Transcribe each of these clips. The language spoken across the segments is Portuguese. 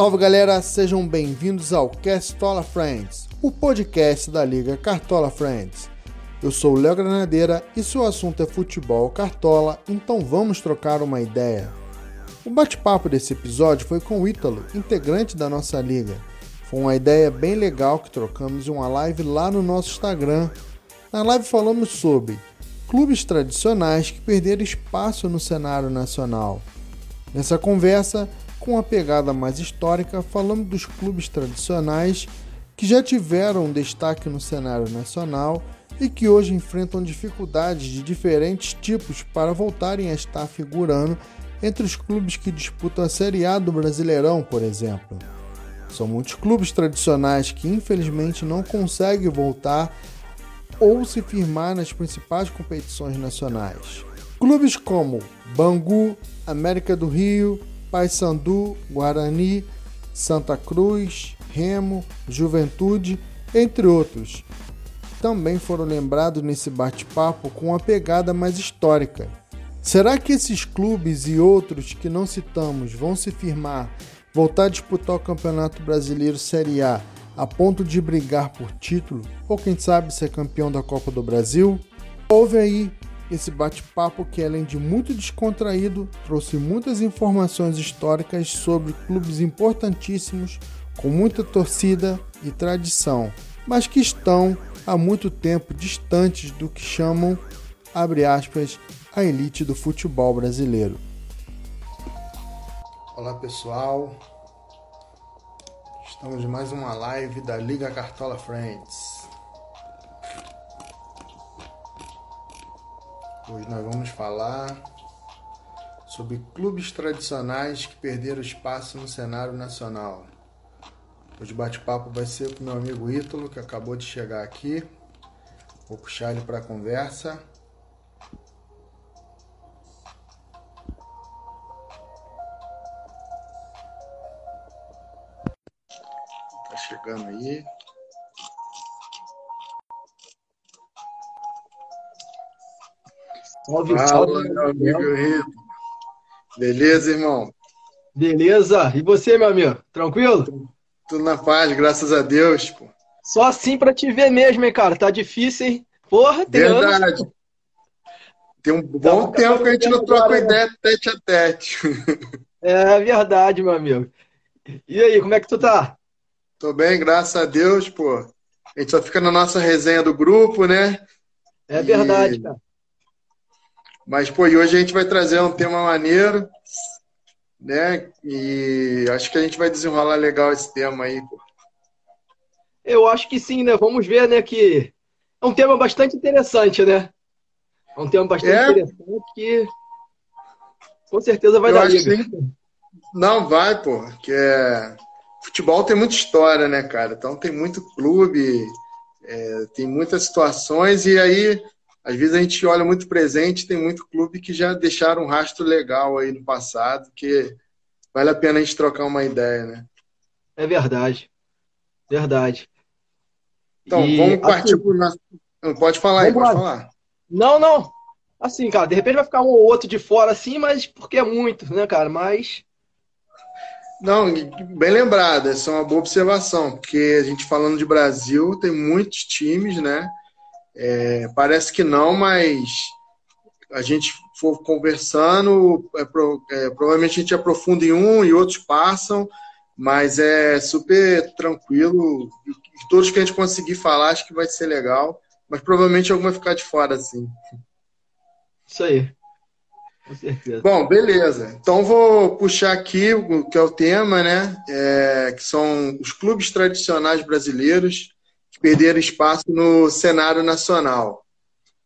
Salve galera, sejam bem-vindos ao Castola Friends, o podcast da Liga Cartola Friends. Eu sou o Léo Granadeira e se o assunto é futebol cartola, então vamos trocar uma ideia. O bate-papo desse episódio foi com o Ítalo, integrante da nossa liga. Foi uma ideia bem legal que trocamos em uma live lá no nosso Instagram. Na live falamos sobre clubes tradicionais que perderam espaço no cenário nacional. Nessa conversa, com a pegada mais histórica, falamos dos clubes tradicionais que já tiveram destaque no cenário nacional e que hoje enfrentam dificuldades de diferentes tipos para voltarem a estar figurando entre os clubes que disputam a Série A do Brasileirão, por exemplo. São muitos clubes tradicionais que infelizmente não conseguem voltar ou se firmar nas principais competições nacionais. Clubes como Bangu, América do Rio, Paysandu, Guarani, Santa Cruz, Remo, Juventude, entre outros, também foram lembrados nesse bate-papo com uma pegada mais histórica. Será que esses clubes e outros que não citamos vão se firmar, voltar a disputar o Campeonato Brasileiro Série A a ponto de brigar por título ou quem sabe ser campeão da Copa do Brasil? Houve aí esse bate-papo que, além de muito descontraído, trouxe muitas informações históricas sobre clubes importantíssimos, com muita torcida e tradição, mas que estão há muito tempo distantes do que chamam, abre aspas, a elite do futebol brasileiro. Olá pessoal, estamos em mais uma live da Liga Cartola Friends. Hoje nós vamos falar sobre clubes tradicionais que perderam espaço no cenário nacional. Hoje o bate-papo vai ser com meu amigo Ítalo, que acabou de chegar aqui. Vou puxar ele para a conversa. Salve, Fala, salve, meu amigo Rito. Beleza, irmão? Beleza. E você, meu amigo? Tranquilo? Tudo na paz, graças a Deus, pô. Só assim pra te ver mesmo, hein, cara? Tá difícil, hein? Porra, tem Verdade. Anos. Tem um bom tá, tempo que a gente não troca agora, ideia né? tete a tete. É verdade, meu amigo. E aí, como é que tu tá? Tô bem, graças a Deus, pô. A gente só fica na nossa resenha do grupo, né? É verdade, e... cara. Mas, pô, e hoje a gente vai trazer um tema maneiro, né? E acho que a gente vai desenrolar legal esse tema aí, pô. Eu acho que sim, né? Vamos ver, né, que é um tema bastante interessante, né? É um tema bastante é. interessante que com certeza vai Eu dar liga. Que... Não, vai, pô, que é... Futebol tem muita história, né, cara? Então tem muito clube, é, tem muitas situações, e aí às vezes a gente olha muito presente, tem muito clube que já deixaram um rastro legal aí no passado, que vale a pena a gente trocar uma ideia, né? É verdade. Verdade. Então, e, vamos partir assim, por. Pode falar aí, pode lá. falar. Não, não. Assim, cara, de repente vai ficar um ou outro de fora assim, mas porque é muito, né, cara? Mas. Não, bem lembrado, essa é uma boa observação, porque a gente falando de Brasil, tem muitos times, né? É, parece que não, mas a gente for conversando, é, é, provavelmente a gente aprofunda em um e outros passam, mas é super tranquilo. E todos que a gente conseguir falar, acho que vai ser legal, mas provavelmente algum vai ficar de fora, assim. Isso aí. Com certeza. Bom, beleza. Então vou puxar aqui o que é o tema, né? É, que são os clubes tradicionais brasileiros perder espaço no cenário nacional.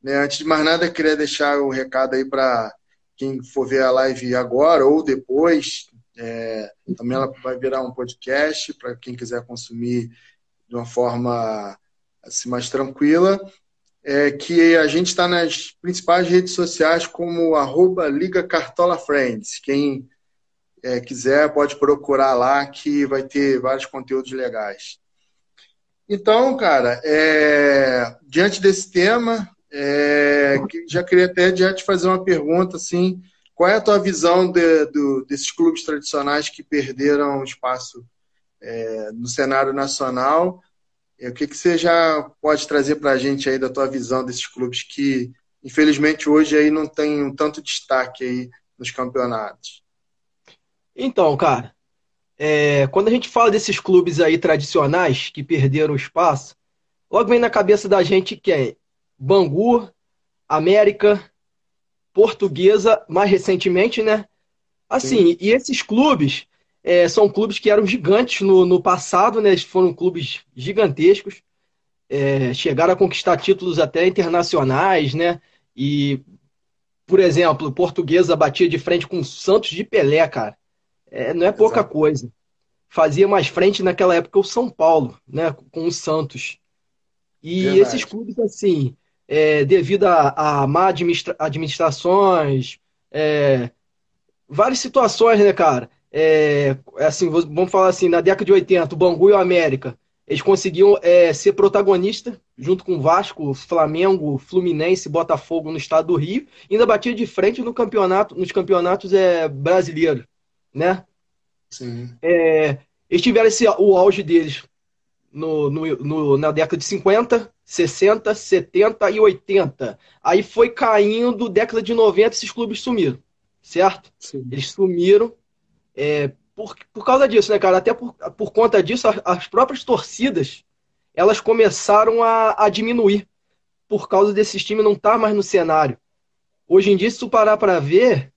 Né? Antes de mais nada, queria deixar o um recado aí para quem for ver a live agora ou depois. É, também ela vai virar um podcast para quem quiser consumir de uma forma assim, mais tranquila. É que a gente está nas principais redes sociais como arroba Liga Cartola Friends. Quem é, quiser pode procurar lá que vai ter vários conteúdos legais. Então, cara, é, diante desse tema, é, já queria até já te fazer uma pergunta, assim, qual é a tua visão de, do, desses clubes tradicionais que perderam espaço é, no cenário nacional? O que, que você já pode trazer para a gente aí da tua visão desses clubes que, infelizmente, hoje aí não tem um tanto destaque aí nos campeonatos? Então, cara, é, quando a gente fala desses clubes aí tradicionais que perderam espaço, logo vem na cabeça da gente que é Bangu, América, Portuguesa, mais recentemente, né? Assim, Sim. e esses clubes é, são clubes que eram gigantes no, no passado, né? Eles foram clubes gigantescos, é, chegaram a conquistar títulos até internacionais, né? E, por exemplo, Portuguesa batia de frente com o Santos de Pelé, cara. É, não é pouca Exato. coisa. Fazia mais frente naquela época o São Paulo, né? Com o Santos. E Verdade. esses clubes, assim, é, devido a, a má administra administrações, é, várias situações, né, cara? É, assim, vamos falar assim, na década de 80, o Bangu e o América, eles conseguiam é, ser protagonista junto com Vasco, Flamengo, Fluminense, Botafogo no estado do Rio, e ainda batia de frente no campeonato, nos campeonatos é, brasileiros, né? Sim. É, eles tiveram esse, o auge deles no, no, no, na década de 50, 60, 70 e 80. Aí foi caindo, década de 90, esses clubes sumiram, certo? Sim. Eles sumiram é, por, por causa disso, né, cara? Até por, por conta disso, as, as próprias torcidas elas começaram a, a diminuir por causa desses times não estar tá mais no cenário. Hoje em dia, se tu parar para ver,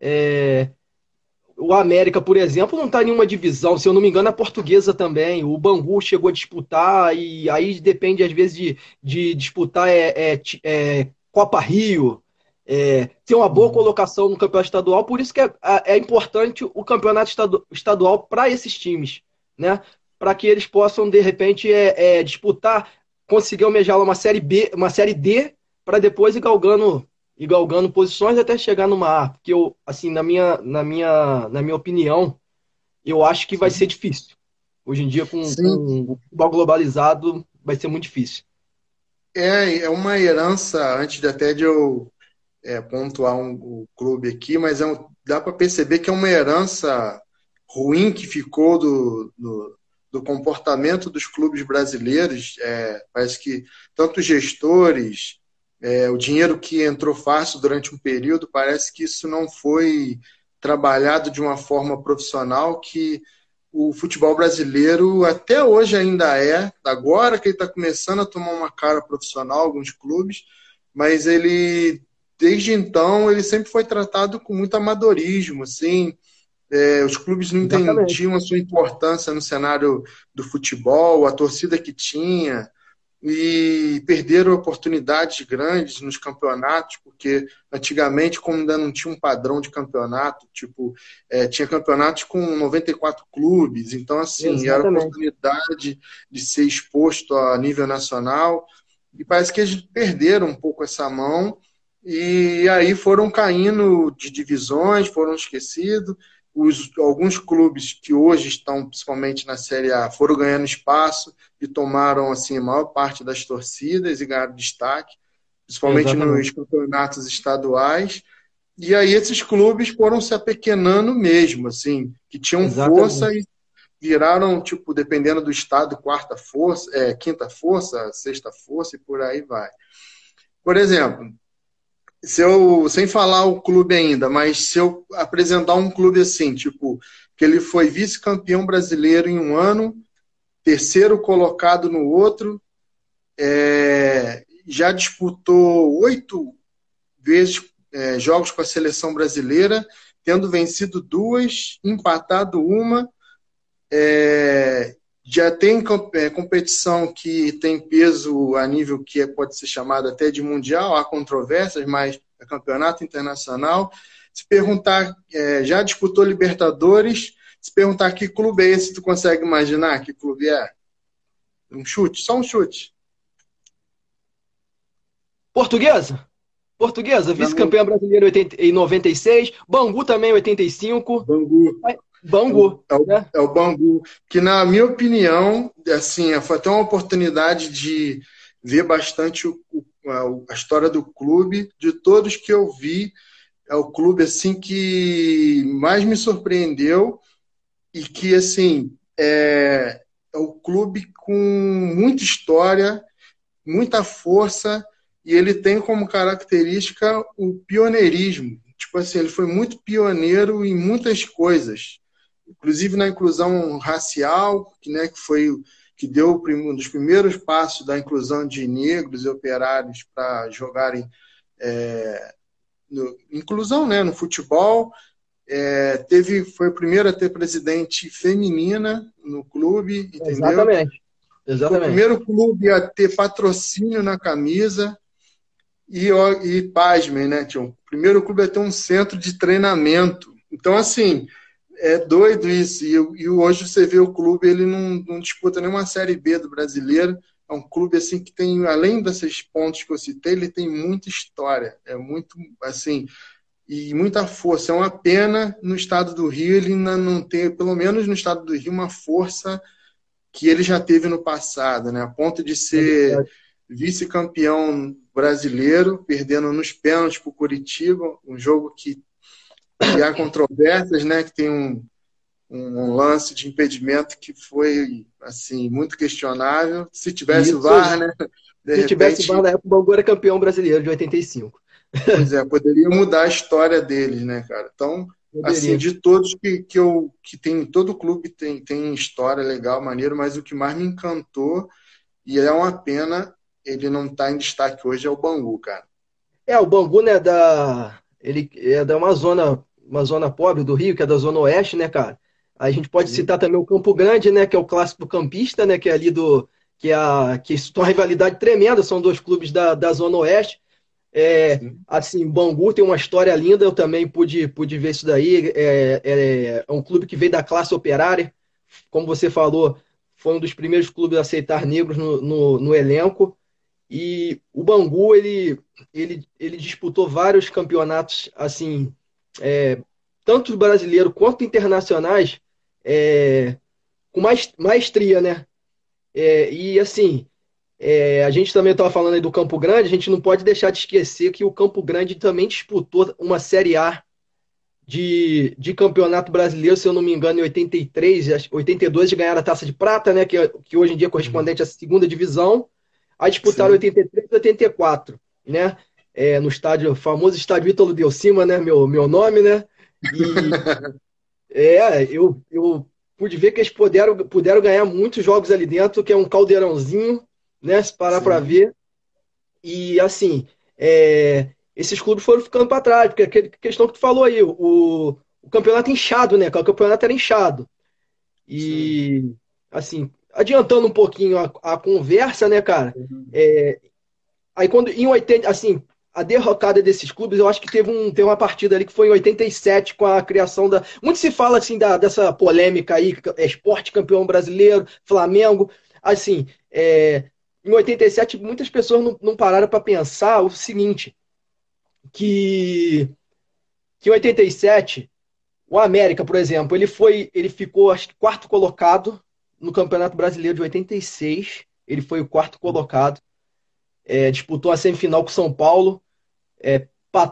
é, o América, por exemplo, não está em nenhuma divisão. Se eu não me engano, a portuguesa também. O Bangu chegou a disputar, e aí depende, às vezes, de, de disputar é, é, é Copa Rio, é, ter uma boa uhum. colocação no campeonato estadual. Por isso que é, é importante o campeonato estadual para esses times, né? Para que eles possam, de repente, é, é disputar, conseguir almejar uma série B, uma série D, para depois ir galgando e galgando posições até chegar numa A. Porque eu, assim, na minha, na minha, na minha opinião, eu acho que vai ser difícil. Hoje em dia, com, com o futebol globalizado, vai ser muito difícil. É, é uma herança, antes de até de eu é, pontuar um, o clube aqui, mas é um, dá para perceber que é uma herança ruim que ficou do, do, do comportamento dos clubes brasileiros. É, parece que tanto gestores, é, o dinheiro que entrou fácil durante um período, parece que isso não foi trabalhado de uma forma profissional que o futebol brasileiro até hoje ainda é, agora que ele está começando a tomar uma cara profissional, alguns clubes, mas ele, desde então, ele sempre foi tratado com muito amadorismo, assim, é, os clubes não entendiam a sua importância no cenário do futebol, a torcida que tinha, e perderam oportunidades grandes nos campeonatos, porque antigamente, como ainda não tinha um padrão de campeonato, tipo, é, tinha campeonatos com 94 clubes, então, assim, Exatamente. era oportunidade de ser exposto a nível nacional, e parece que eles perderam um pouco essa mão, e aí foram caindo de divisões, foram esquecidos, os, alguns clubes que hoje estão principalmente na Série A foram ganhando espaço e tomaram assim a maior parte das torcidas e ganharam destaque, principalmente Exatamente. nos campeonatos estaduais. E aí esses clubes foram se apequenando mesmo, assim, que tinham Exatamente. força e viraram, tipo, dependendo do estado, quarta força, é, quinta força, sexta força e por aí vai. Por exemplo, se eu, sem falar o clube ainda, mas se eu apresentar um clube assim, tipo, que ele foi vice-campeão brasileiro em um ano, terceiro colocado no outro, é, já disputou oito vezes é, jogos com a seleção brasileira, tendo vencido duas, empatado uma, é, já tem é, competição que tem peso a nível que é, pode ser chamado até de mundial, há controvérsias, mas é campeonato internacional. Se perguntar, é, já disputou Libertadores, se perguntar que clube é esse, tu consegue imaginar que clube é? Um chute, só um chute. Portuguesa? Portuguesa, vice-campeã brasileira em 96, Bangu também em 85. Bangu. Bangu. É o, né? é o Bangu. Que, na minha opinião, assim, foi até uma oportunidade de ver bastante o, a, a, história do clube. De todos que eu vi, é o clube assim que mais me surpreendeu e que assim é, é o clube com muita história, muita força e ele tem como característica o pioneirismo. Tipo assim, ele foi muito pioneiro em muitas coisas, inclusive na inclusão racial, que, né, que foi que deu um dos primeiros passos da inclusão de negros e operários para jogarem é, no, inclusão né, no futebol. É, teve, foi o primeiro a ter presidente feminina no clube, entendeu? Exatamente. Exatamente. Foi o primeiro clube a ter patrocínio na camisa. E, e pasmem, né, tio? O primeiro clube a ter um centro de treinamento. Então, assim, é doido isso. E, e hoje você vê o clube, ele não, não disputa nenhuma Série B do brasileiro. É um clube assim que tem, além desses pontos que eu citei, ele tem muita história. É muito, assim, e muita força. É uma pena no estado do Rio ele ainda não ter, pelo menos no estado do Rio, uma força que ele já teve no passado, né? A ponto de ser é vice-campeão brasileiro, perdendo nos pênaltis para o Curitiba, um jogo que e há controvérsias, né? Que tem um, um lance de impedimento que foi assim muito questionável. Se tivesse Isso, VAR, né? Se repente... tivesse VAR na época, o Bangu era campeão brasileiro de 85. Pois é, poderia mudar a história deles, né, cara? Então, poderia. assim, de todos que, que eu que tem todo clube tem tem história legal, maneiro, mas o que mais me encantou e é uma pena ele não tá em destaque hoje é o Bangu, cara. É, o Bangu, né, da ele é da uma zona uma zona pobre do Rio, que é da Zona Oeste, né, cara? A gente pode Sim. citar também o Campo Grande, né, que é o clássico campista, né, que é ali do que é a que isso uma rivalidade tremenda, são dois clubes da, da Zona Oeste. É, assim, Bangu tem uma história linda, eu também pude, pude ver isso daí. É, é, é, um clube que veio da classe operária, como você falou, foi um dos primeiros clubes a aceitar negros no, no, no elenco. E o Bangu, ele, ele, ele disputou vários campeonatos, assim, é, tanto brasileiro quanto internacionais, é, com mais, maestria, né? É, e assim, é, a gente também estava falando aí do Campo Grande, a gente não pode deixar de esquecer que o Campo Grande também disputou uma Série A de, de campeonato brasileiro, se eu não me engano, em 83, 82 de ganhar a taça de prata, né? Que, que hoje em dia é correspondente à segunda divisão. Aí disputaram Sim. 83 e 84, né? É, no estádio, famoso estádio Ítalo de Cima, né? Meu, meu nome, né? E, é, eu, eu pude ver que eles puderam, puderam ganhar muitos jogos ali dentro, que é um caldeirãozinho, né? Se parar para ver. E assim, é, esses clubes foram ficando para trás, porque a questão que tu falou aí, o, o campeonato inchado, né? O campeonato era inchado. E Sim. assim, adiantando um pouquinho a, a conversa, né, cara? Uhum. É, aí quando em 80, assim, a derrocada desses clubes, eu acho que teve, um, teve uma partida ali que foi em 87 com a criação da. Muito se fala assim da, dessa polêmica aí, é esporte campeão brasileiro, Flamengo. Assim, é, em 87, muitas pessoas não, não pararam para pensar o seguinte: que, que em 87, o América, por exemplo, ele foi, ele ficou, acho que, quarto colocado no Campeonato Brasileiro de 86. Ele foi o quarto colocado. É, disputou a semifinal com São Paulo é,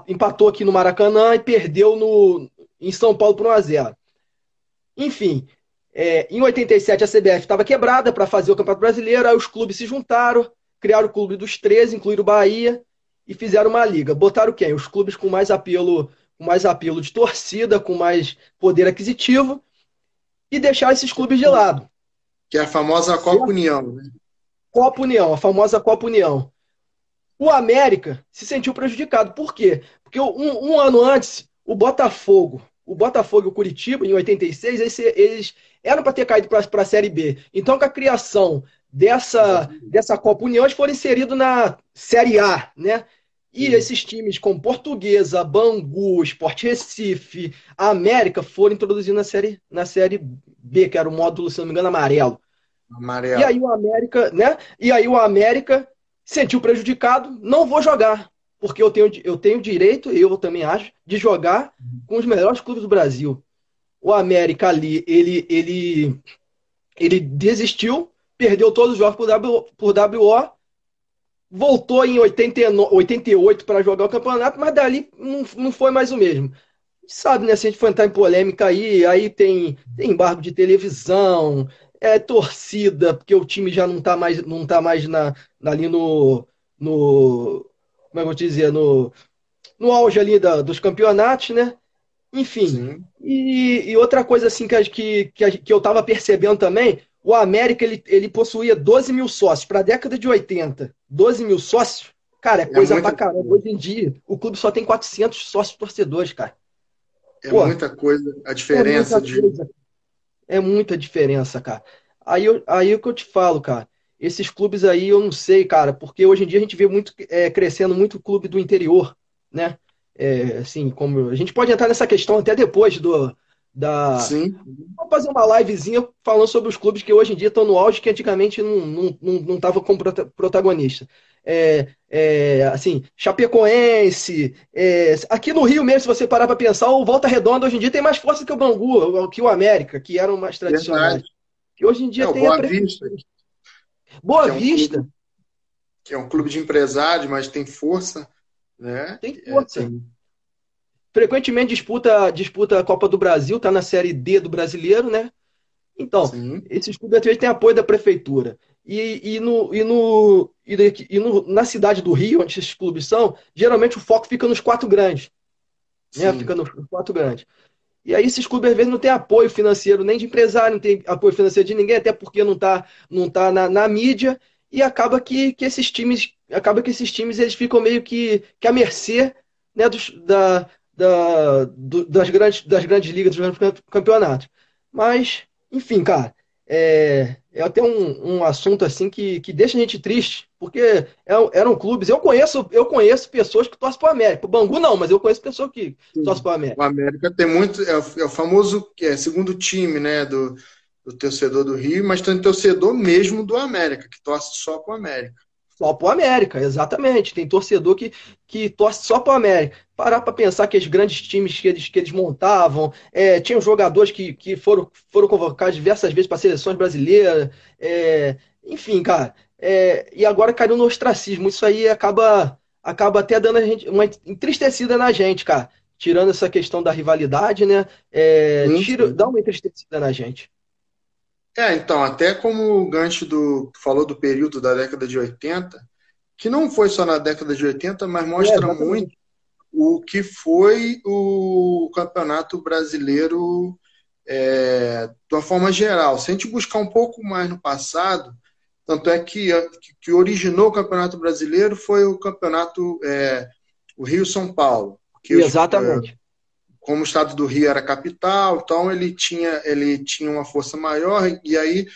empatou aqui no Maracanã e perdeu no, em São Paulo por 1x0. Enfim, é, em 87 a CBF estava quebrada para fazer o Campeonato Brasileiro, aí os clubes se juntaram, criaram o clube dos 13, incluíram o Bahia e fizeram uma liga. Botaram quem? Os clubes com mais apelo, com mais apelo de torcida, com mais poder aquisitivo e deixar esses clubes de lado. Que é a famosa Copa União, né? Copa União, a famosa Copa União. O América se sentiu prejudicado. Por quê? Porque um, um ano antes, o Botafogo, o Botafogo e o Curitiba, em 86, eles, eles eram para ter caído para a Série B. Então, com a criação dessa, dessa Copa União, eles foram inseridos na Série A, né? E Sim. esses times como Portuguesa, Bangu, Sport Recife, América foram introduzidos na série, na série B, que era o módulo, se não me engano, amarelo. Amarelo. E aí o América, né? E aí o América sentiu prejudicado, não vou jogar, porque eu tenho, eu tenho direito, eu também acho, de jogar com os melhores clubes do Brasil. O América ali, ele, ele, ele desistiu, perdeu todos os jogos por, w, por WO, voltou em 89, 88 para jogar o campeonato, mas dali não, não foi mais o mesmo. Sabe, né? Se a gente for entrar em polêmica aí, aí tem, tem embargo de televisão, é torcida, porque o time já não está mais, não tá mais na, ali no, no. Como é que eu vou dizer? No, no auge ali da, dos campeonatos, né? Enfim. E, e, outra coisa assim que, que, que eu estava percebendo também, o América ele, ele possuía 12 mil sócios. Para a década de 80, 12 mil sócios, cara, é, é coisa é pra caramba. Hoje em dia, o clube só tem 400 sócios torcedores, cara. É Pô, muita coisa. A diferença é de. Coisa. É muita diferença, cara. Aí, eu, aí é o que eu te falo, cara. Esses clubes aí eu não sei, cara, porque hoje em dia a gente vê muito é, crescendo muito o clube do interior, né? É, assim, como a gente pode entrar nessa questão até depois do da. Sim. Vamos fazer uma livezinha falando sobre os clubes que hoje em dia estão no auge que antigamente não não não, não tava como protagonista. É, é, assim, Chapecoense, é, aqui no Rio mesmo, se você parar para pensar, o Volta Redonda hoje em dia tem mais força que o Bangu, que o América, que eram mais tradicionais. Verdade. Que hoje em dia tem a Vista. Boa que Vista. É um clube, que é um clube de empresários, mas tem força. Né? Tem força. É, tem... Frequentemente disputa, disputa a Copa do Brasil, está na Série D do brasileiro, né? Então, Sim. esses clubes às vezes têm apoio da prefeitura. E, e, no, e, no, e, e no, na cidade do Rio, onde esses clubes são, geralmente o foco fica nos quatro grandes. Né? Fica nos quatro grandes. E aí esses clubes às vezes não têm apoio financeiro nem de empresário, não tem apoio financeiro de ninguém, até porque não está não tá na, na mídia, e acaba que, que esses times acaba que esses times eles ficam meio que, que à mercê né, dos, da, da, do, das, grandes, das grandes ligas, dos grandes campeonatos. Mas, enfim, cara, é, é até um, um assunto assim que, que deixa a gente triste, porque é, eram clubes. Eu conheço, eu conheço pessoas que torcem para o América. O Bangu não, mas eu conheço pessoas que Sim. torcem para o América. O América tem muito. É o, é o famoso é, segundo time né, do, do torcedor do Rio, mas tem torcedor mesmo do América, que torce só para o América. Só para o América, exatamente. Tem torcedor que, que torce só para o América. Parar para pensar que os grandes times que eles, que eles montavam, é, tinham jogadores que, que foram, foram convocados diversas vezes para seleções brasileiras. É, enfim, cara. É, e agora caiu no ostracismo. Isso aí acaba, acaba até dando a gente uma entristecida na gente, cara. Tirando essa questão da rivalidade, né? É, tira, dá uma entristecida na gente. É, então, até como o gancho do falou do período da década de 80, que não foi só na década de 80, mas mostra é, muito o que foi o campeonato brasileiro é, de uma forma geral. Se a gente buscar um pouco mais no passado, tanto é que que originou o campeonato brasileiro foi o campeonato é, o Rio São Paulo. Exatamente como o estado do Rio era capital, então ele tinha, ele tinha uma força maior e aí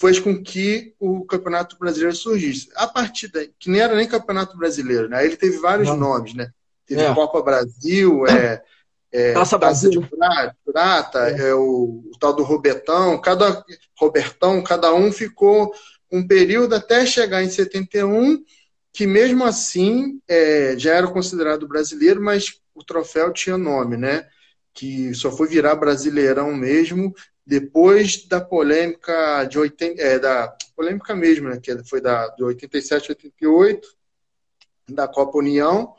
fez com que o Campeonato Brasileiro surgisse. A partir daí, que nem era nem Campeonato Brasileiro, né? Ele teve vários Não. nomes, né? Teve é. Copa Brasil, é, é Taça Brasil de Prata, prata é. é o, o, tal do Robertão, cada Robertão, cada um ficou um período até chegar em 71, que mesmo assim é, já era considerado brasileiro, mas o troféu tinha nome, né? Que só foi virar brasileirão mesmo depois da polêmica de 80, é, da polêmica mesmo, né? Que foi da de 87, 88 da Copa União.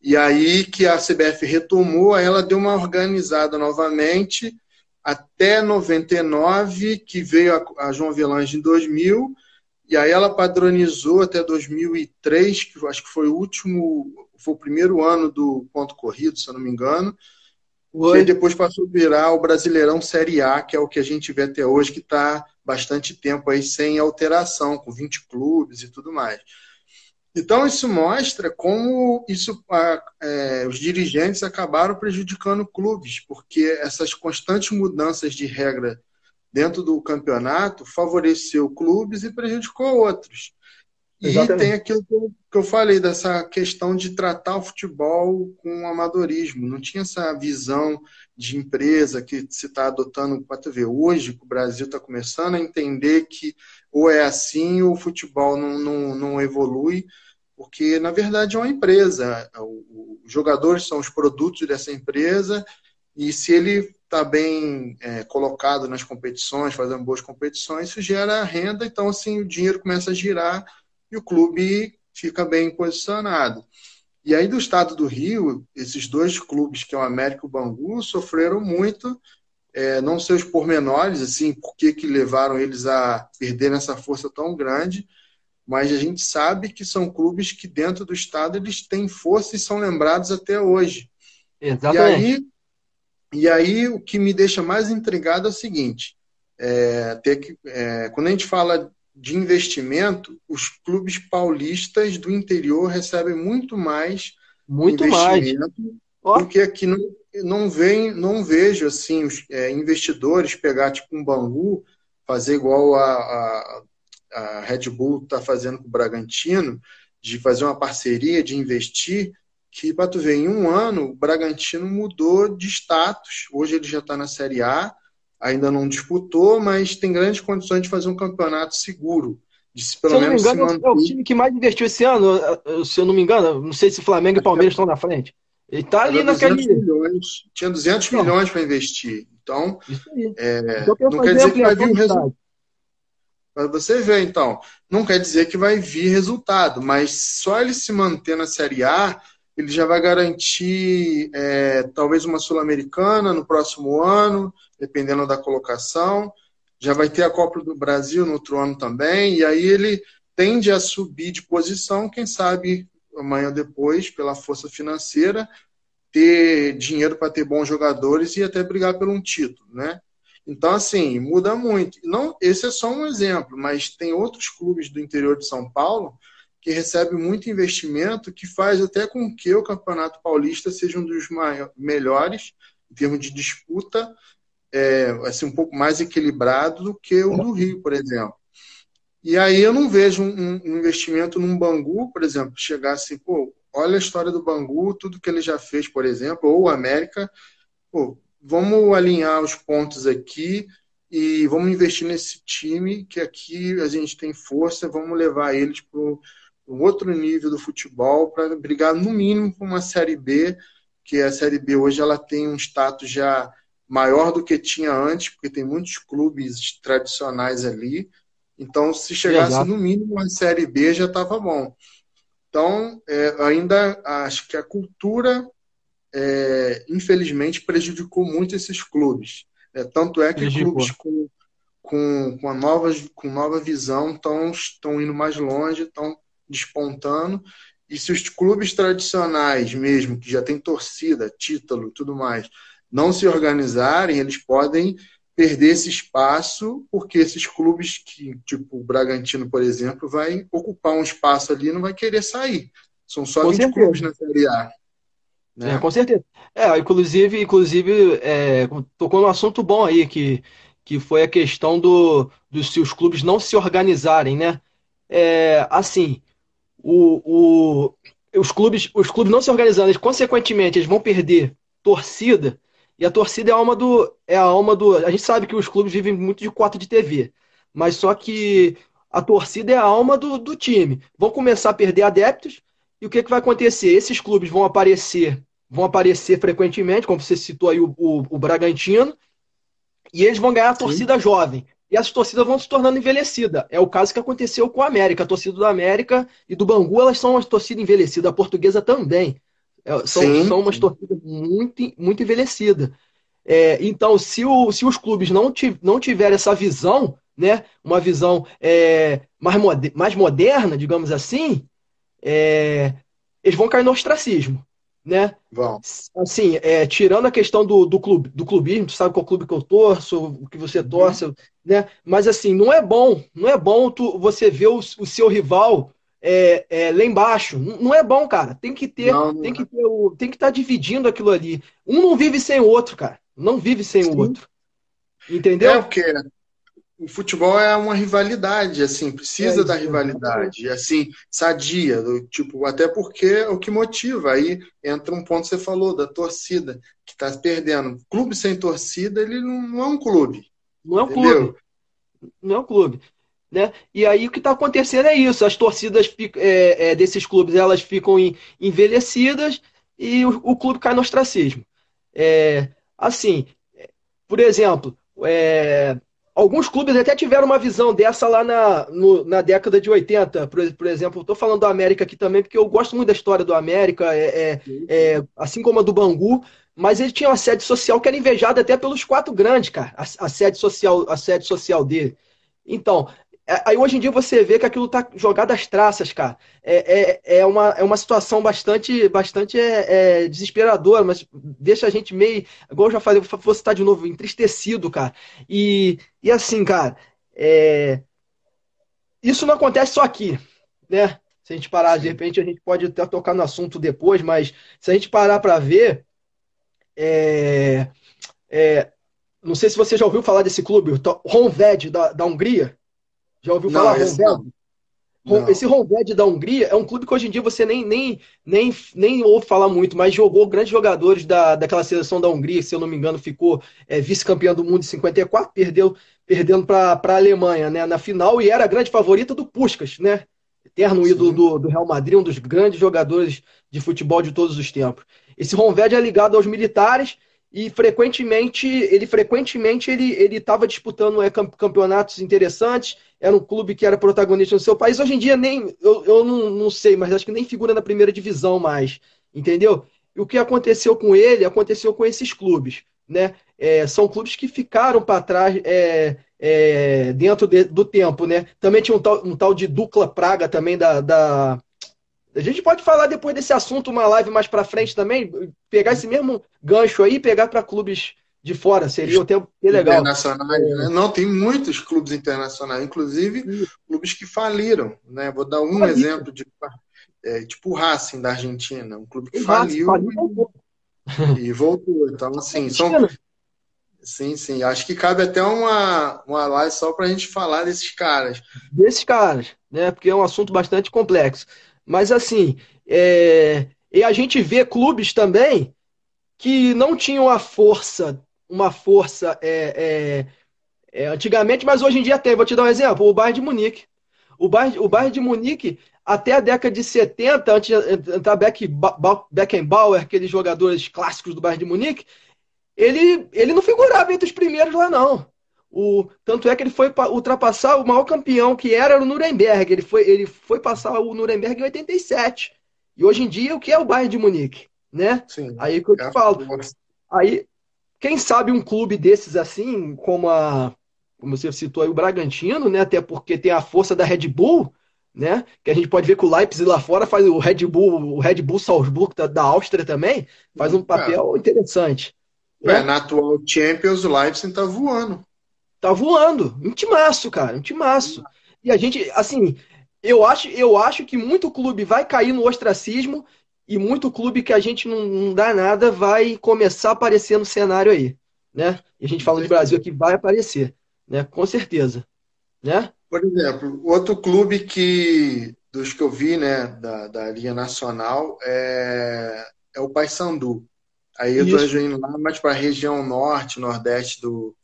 E aí que a CBF retomou, aí ela deu uma organizada novamente até 99, que veio a, a João Avelange em 2000, e aí ela padronizou até 2003, que acho que foi o último foi o primeiro ano do ponto corrido, se eu não me engano. E depois passou a virar o Brasileirão Série A, que é o que a gente vê até hoje, que está bastante tempo aí sem alteração, com 20 clubes e tudo mais. Então, isso mostra como isso, é, os dirigentes acabaram prejudicando clubes, porque essas constantes mudanças de regra dentro do campeonato favoreceu clubes e prejudicou outros. Exatamente. E tem aquilo que eu, que eu, falei, dessa questão de tratar o futebol com amadorismo. Não tinha essa visão de empresa que se está adotando para tu ver. Hoje, o Brasil está começando a entender que ou é assim ou o futebol não, não, não evolui, porque na verdade é uma empresa. Os jogadores são os produtos dessa empresa e se ele está bem é, colocado nas competições, fazendo boas competições, isso gera renda, então assim o dinheiro começa a girar e o clube fica bem posicionado. E aí, do estado do Rio, esses dois clubes, que é o América e o Bangu, sofreram muito, é, não sei os pormenores, assim, por que, que levaram eles a perder essa força tão grande, mas a gente sabe que são clubes que dentro do estado eles têm força e são lembrados até hoje. Exatamente. E aí, e aí o que me deixa mais intrigado é o seguinte: é, ter que, é, quando a gente fala de investimento, os clubes paulistas do interior recebem muito mais muito investimento mais. porque aqui não, não, vem, não vejo assim os é, investidores pegar tipo um Bangu, fazer igual a, a, a Red Bull está fazendo com o Bragantino, de fazer uma parceria, de investir, que para tu ver, em um ano o Bragantino mudou de status, hoje ele já está na Série A, ainda não disputou, mas tem grandes condições de fazer um campeonato seguro. De, pelo se eu não me engano, é o time que mais investiu esse ano, eh, eh, se eu não me engano, não sei se Flamengo e Palmeiras estão na frente. Ele está ali naquele. Milhões, tinha 200 não. milhões para investir. Então, é, então não quer dizer que vai vir o resultado. Para você ver, então, não quer dizer que vai vir resultado, mas só ele se manter na Série A, ele já vai garantir é, talvez uma Sul-Americana no próximo ano, dependendo da colocação. Já vai ter a Copa do Brasil no outro ano também, e aí ele tende a subir de posição, quem sabe amanhã depois, pela força financeira, ter dinheiro para ter bons jogadores e até brigar por um título, né? Então, assim, muda muito. Não, esse é só um exemplo, mas tem outros clubes do interior de São Paulo que recebem muito investimento, que faz até com que o Campeonato Paulista seja um dos maiores, melhores em termos de disputa é, assim, um pouco mais equilibrado do que o do Rio, por exemplo. E aí eu não vejo um, um investimento num Bangu, por exemplo, chegar assim, pô, olha a história do Bangu, tudo que ele já fez, por exemplo, ou o América, pô, vamos alinhar os pontos aqui e vamos investir nesse time, que aqui a gente tem força, vamos levar eles para um outro nível do futebol, para brigar no mínimo com uma Série B, que a Série B hoje ela tem um status já maior do que tinha antes, porque tem muitos clubes tradicionais ali. Então, se chegasse Exato. no mínimo a Série B, já estava bom. Então, é, ainda acho que a cultura, é, infelizmente, prejudicou muito esses clubes. É, tanto é que Prejudicou. clubes com, com, com, a nova, com nova visão estão indo mais longe, estão despontando. E se os clubes tradicionais mesmo, que já tem torcida, título tudo mais, não se organizarem, eles podem perder esse espaço, porque esses clubes que, tipo o Bragantino, por exemplo, vai ocupar um espaço ali e não vai querer sair. São só com 20 certeza. clubes na Série A. Né? É, com certeza. É, inclusive, inclusive é, tocou num assunto bom aí, que, que foi a questão do, dos se os clubes não se organizarem, né? É, assim, o, o, os, clubes, os clubes não se organizando, eles, consequentemente, eles vão perder torcida, e a torcida é a alma do. É a alma do. A gente sabe que os clubes vivem muito de cota de TV. Mas só que a torcida é a alma do, do time. Vão começar a perder adeptos. E o que, que vai acontecer? Esses clubes vão aparecer, vão aparecer frequentemente, como você citou aí o, o, o Bragantino, e eles vão ganhar a torcida Sim. jovem. E as torcidas vão se tornando envelhecidas. É o caso que aconteceu com a América. A torcida do América e do Bangu, elas são uma torcida envelhecida. A portuguesa também. É, são, são umas torcidas muito, muito envelhecidas. É, então, se, o, se os clubes não, não tiverem essa visão, né, uma visão é, mais, moder, mais moderna, digamos assim, é, eles vão cair no ostracismo. Né? Vão. Assim, é, tirando a questão do, do, clube, do clubismo, tu sabe qual clube que eu torço, o que você uhum. torce, uhum. né? Mas assim, não é bom, não é bom tu, você ver o, o seu rival é, é, lá embaixo. Não é bom, cara. Tem que ter, não, não tem que ter o, tem que estar tá dividindo aquilo ali. Um não vive sem o outro, cara. Não vive sem Sim. o outro. Entendeu? É porque o futebol é uma rivalidade, assim, precisa é da rivalidade, assim, sadia, do, tipo, até porque é o que motiva. Aí entra um ponto que você falou da torcida, que está perdendo. Clube sem torcida, ele não, não, é um clube. Não é um entendeu? clube. Não é um clube. Né? E aí o que está acontecendo é isso, as torcidas é, é, desses clubes elas ficam envelhecidas e o, o, clube cai no ostracismo. É, assim, por exemplo, é, alguns clubes até tiveram uma visão dessa lá na, no, na década de 80, por, por exemplo. Estou falando do América aqui também, porque eu gosto muito da história do América, é, é, é, assim como a do Bangu, mas ele tinha uma sede social que era invejada até pelos quatro grandes, cara, a, a sede social, a sede social dele. Então, aí hoje em dia você vê que aquilo tá jogado às traças, cara. É, é, é, uma, é uma situação bastante, bastante é, é desesperadora, mas deixa a gente meio, igual eu já falei, vou citar de novo, entristecido, cara. E, e assim, cara, é, isso não acontece só aqui, né? Se a gente parar, de repente a gente pode até tocar no assunto depois, mas se a gente parar para ver, é, é, não sei se você já ouviu falar desse clube, o Honved da, da Hungria. Já ouviu não, falar? Esse, esse Honved da Hungria é um clube que hoje em dia você nem, nem, nem, nem ouve falar muito, mas jogou grandes jogadores da, daquela seleção da Hungria, se eu não me engano, ficou é, vice-campeão do mundo em 54, perdeu, perdendo para a Alemanha né, na final e era a grande favorita do Puskas, né? Eterno ídolo do, do, Real Madrid, um dos grandes jogadores de futebol de todos os tempos. Esse Honved é ligado aos militares e frequentemente ele frequentemente ele ele estava disputando é, campeonatos interessantes era um clube que era protagonista no seu país. Hoje em dia nem eu, eu não, não sei mas acho que nem figura na primeira divisão mais entendeu? E o que aconteceu com ele aconteceu com esses clubes né? É, são clubes que ficaram para trás é, é, dentro de, do tempo né? Também tinha um tal, um tal de Dukla Praga também da, da a gente pode falar depois desse assunto, uma live mais para frente também, pegar esse mesmo gancho aí e pegar para clubes de fora, seria até legal. Internacionais, né? Não, tem muitos clubes internacionais, inclusive Sim. clubes que faliram. Né? Vou dar um Falido. exemplo de é, tipo o Racing da Argentina, um clube que o faliu e, e voltou. Então, assim, são. Sim, sim. Acho que cabe até uma, uma live só para a gente falar desses caras. Desses caras, né? Porque é um assunto bastante complexo. Mas assim, é... e a gente vê clubes também que não tinham a força, uma força é, é, é, antigamente, mas hoje em dia tem. Vou te dar um exemplo: o Bayern de Munique. O Bayern, o Bayern de Munique, até a década de 70, antes de entrar Beckenbauer, aqueles jogadores clássicos do Bayern de Munique, ele, ele não figurava entre os primeiros lá, não. O, tanto é que ele foi ultrapassar o maior campeão que era o Nuremberg. Ele foi, ele foi passar o Nuremberg em 87. E hoje em dia, o que é o Bayern de Munique? Né? Sim, aí que eu te é falo. Aí, quem sabe um clube desses assim, como a. Como você citou aí, o Bragantino, né? Até porque tem a força da Red Bull, né? Que a gente pode ver que o Leipzig lá fora faz o Red Bull, o Red Bull Salzburg da, da Áustria também, faz um papel é. interessante. É, né? na atual Champions, o Leipzig tá voando. Tá voando. Um timaço, cara. Um timaço. E a gente, assim, eu acho, eu acho que muito clube vai cair no ostracismo e muito clube que a gente não, não dá nada vai começar a aparecer no cenário aí. Né? E a gente falando de Brasil aqui vai aparecer, né? Com certeza. Né? Por exemplo, outro clube que dos que eu vi, né, da, da Liga Nacional é, é o Paysandu. Aí eu estou indo lá mais para a região norte, nordeste do,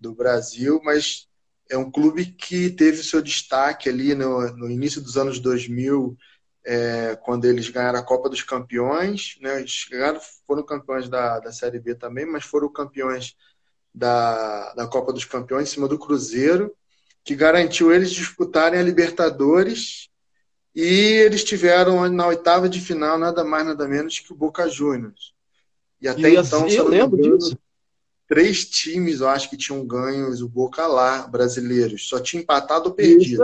do Brasil, mas é um clube que teve seu destaque ali no, no início dos anos 2000, é, quando eles ganharam a Copa dos Campeões. Né? Eles ganharam, foram campeões da, da Série B também, mas foram campeões da, da Copa dos Campeões em cima do Cruzeiro, que garantiu eles disputarem a Libertadores. E eles tiveram na oitava de final nada mais, nada menos que o Boca Juniors. E até e então, assim, eu lembro disso três times, eu acho que tinham ganhos o Boca lá, brasileiros. Só tinha empatado ou perdido.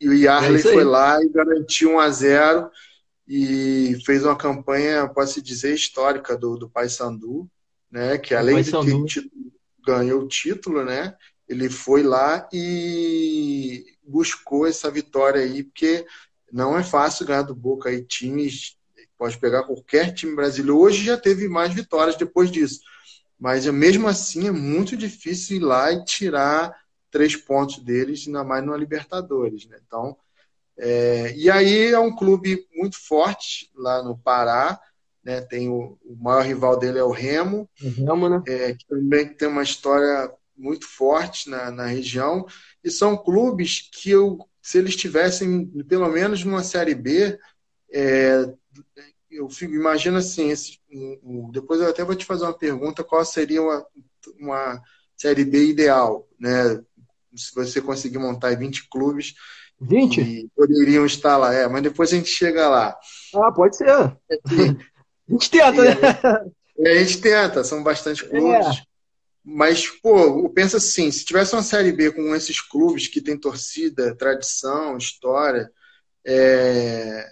E o Yarley é foi lá e garantiu 1 a 0 e fez uma campanha, pode-se dizer, histórica do, do Paysandu, né? Que além de que ganhou o título, né? Ele foi lá e buscou essa vitória aí, porque não é fácil ganhar do Boca aí. Times, pode pegar qualquer time brasileiro. Hoje já teve mais vitórias depois disso mas mesmo assim é muito difícil ir lá e tirar três pontos deles, ainda mais no Libertadores. Né? Então, é, e aí é um clube muito forte lá no Pará. Né? Tem o, o maior rival dele é o Remo, Remo né? é, que também tem uma história muito forte na, na região. E são clubes que eu, se eles tivessem pelo menos numa série B, é, eu fico, imagino assim, esse, um, um, depois eu até vou te fazer uma pergunta, qual seria uma, uma Série B ideal, né? Se você conseguir montar 20 clubes, 20? poderiam estar lá, é, mas depois a gente chega lá. Ah, pode ser. a gente tenta, né? É, a gente tenta, são bastante clubes. É. Mas, pô, pensa assim, se tivesse uma Série B com esses clubes que tem torcida, tradição, história, é,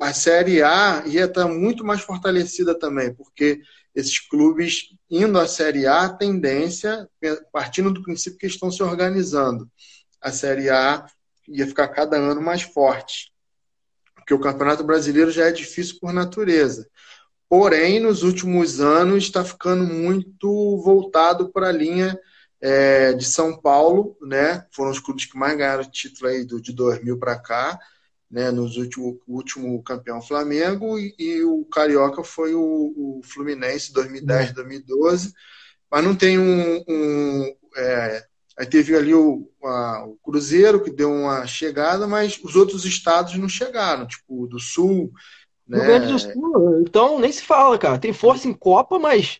a Série A ia estar muito mais fortalecida também, porque esses clubes indo à Série A, a tendência, partindo do princípio que estão se organizando, a Série A ia ficar cada ano mais forte. Porque o Campeonato Brasileiro já é difícil por natureza. Porém, nos últimos anos está ficando muito voltado para a linha é, de São Paulo, né? Foram os clubes que mais ganharam título aí do, de 2000 para cá né, nos último, último campeão Flamengo e, e o Carioca foi o, o Fluminense 2010, 2012, mas não tem um, um é, aí teve ali o, a, o Cruzeiro que deu uma chegada, mas os outros estados não chegaram, tipo do Sul, né? Rio Grande do Sul, então nem se fala, cara. Tem força em Copa, mas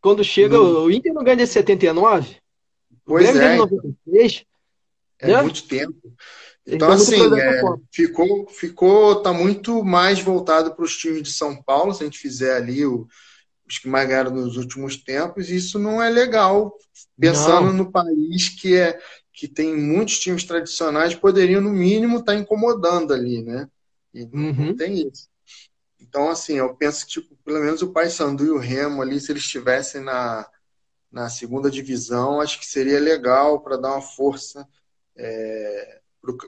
quando chega não. o Inter não ganha de 79, pois o é. 96, é né? muito tempo. Então, assim, é, ficou, ficou, tá muito mais voltado para os times de São Paulo, se a gente fizer ali o, os que mais ganharam nos últimos tempos, e isso não é legal, pensando não. no país que é que tem muitos times tradicionais, poderiam, no mínimo, estar tá incomodando ali, né? E uhum. não tem isso. Então, assim, eu penso que, tipo, pelo menos o Paysandu e o Remo ali, se eles estivessem na, na segunda divisão, acho que seria legal para dar uma força. É,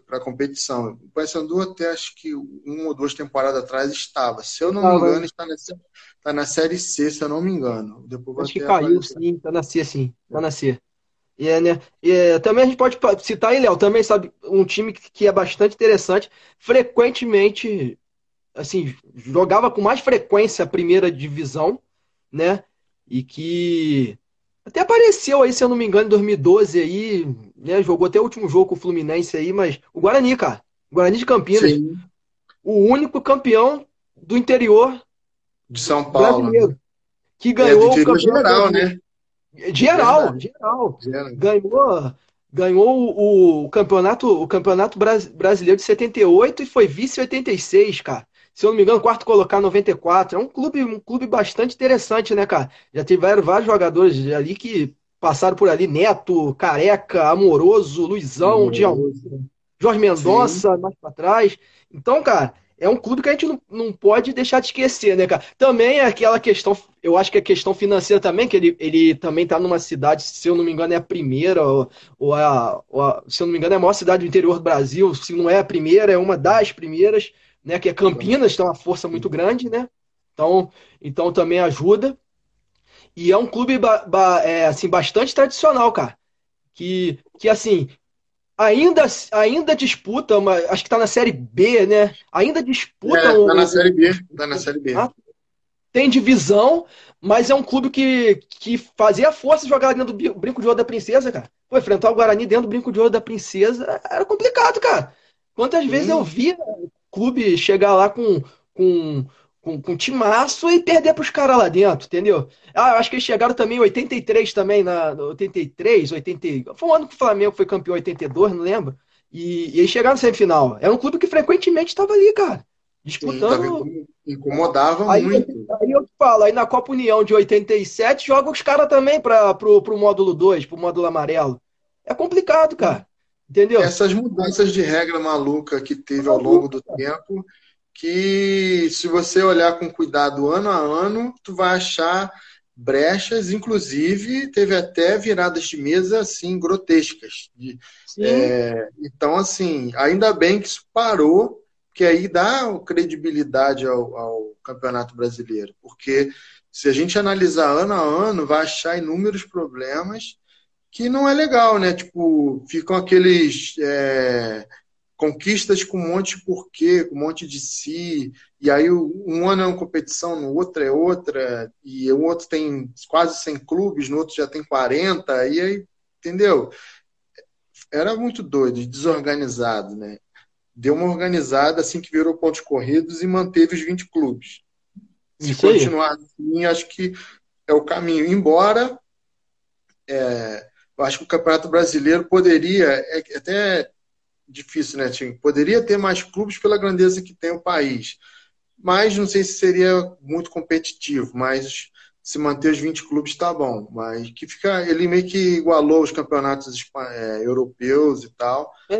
para a competição. O Paysandu até acho que uma ou duas temporadas atrás estava. Se eu não ah, me engano, está, na, está na Série C, se eu não me engano. Depois acho que caiu, sim. Está na C, sim. Está na C. E, é, né? e é, também a gente pode citar aí, Léo, também sabe um time que é bastante interessante, frequentemente, assim, jogava com mais frequência a primeira divisão, né? E que até apareceu aí, se eu não me engano, em 2012 aí, né? Jogou até o último jogo com o Fluminense aí, mas o Guarani, cara. O Guarani de Campinas. Sim. O único campeão do interior de São Paulo. Brasileiro, que ganhou é, o campeonato geral, né? Geral, geral. geral. Ganhou, ganhou o, campeonato, o campeonato brasileiro de 78 e foi vice 86, cara se eu não me engano, quarto colocar 94. É um clube, um clube bastante interessante, né, cara? Já tiveram vários jogadores ali que passaram por ali, Neto, Careca, Amoroso, Luizão, Amoroso. Jorge Mendonça, mais para trás. Então, cara, é um clube que a gente não, não pode deixar de esquecer, né, cara? Também é aquela questão, eu acho que é questão financeira também, que ele, ele também tá numa cidade, se eu não me engano, é a primeira, ou, ou, a, ou a, se eu não me engano, é a maior cidade do interior do Brasil. Se não é a primeira, é uma das primeiras né? Que é Campinas, tem uma força muito grande, né? Então, então também ajuda. E é um clube é, assim, bastante tradicional, cara. Que, que assim, ainda, ainda disputa, uma, acho que está na Série B, né? Ainda disputa. É, tá na Série B. Tá na Série B. Ah, tem divisão, mas é um clube que, que fazia força jogar dentro do Brinco de Ouro da Princesa, cara. Pô, enfrentar o Guarani dentro do Brinco de Ouro da Princesa era complicado, cara. Quantas vezes eu vi clube chegar lá com, com, com, com timaço e perder para os caras lá dentro, entendeu? Ah, eu acho que eles chegaram também em 83 também, na 83, 80. Foi um ano que o Flamengo foi campeão 82, não lembro. E, e eles chegaram na semifinal. Era um clube que frequentemente estava ali, cara. Disputando. Sim, incomodava aí, muito. Aí eu te falo, aí na Copa União de 87 joga os caras também para pro, pro módulo 2, pro módulo amarelo. É complicado, cara. Entendeu? Essas mudanças de regra maluca que teve ao longo do tempo, que se você olhar com cuidado ano a ano, tu vai achar brechas, inclusive teve até viradas de mesa assim grotescas. É, então, assim, ainda bem que isso parou, que aí dá credibilidade ao, ao Campeonato Brasileiro, porque se a gente analisar ano a ano, vai achar inúmeros problemas que não é legal, né? Tipo, ficam aqueles é, conquistas com um monte de porquê, com um monte de si, e aí um ano é uma competição, no outro é outra, e o outro tem quase 100 clubes, no outro já tem 40, e aí, entendeu? Era muito doido, desorganizado, né? Deu uma organizada assim que virou pontos corridos e manteve os 20 clubes. Se continuar assim, acho que é o caminho. Embora é, eu acho que o Campeonato Brasileiro poderia, é, até difícil, né, Tim? Poderia ter mais clubes pela grandeza que tem o país. Mas não sei se seria muito competitivo, mas se manter os 20 clubes está bom. Mas que fica. Ele meio que igualou os campeonatos é, europeus e tal. É.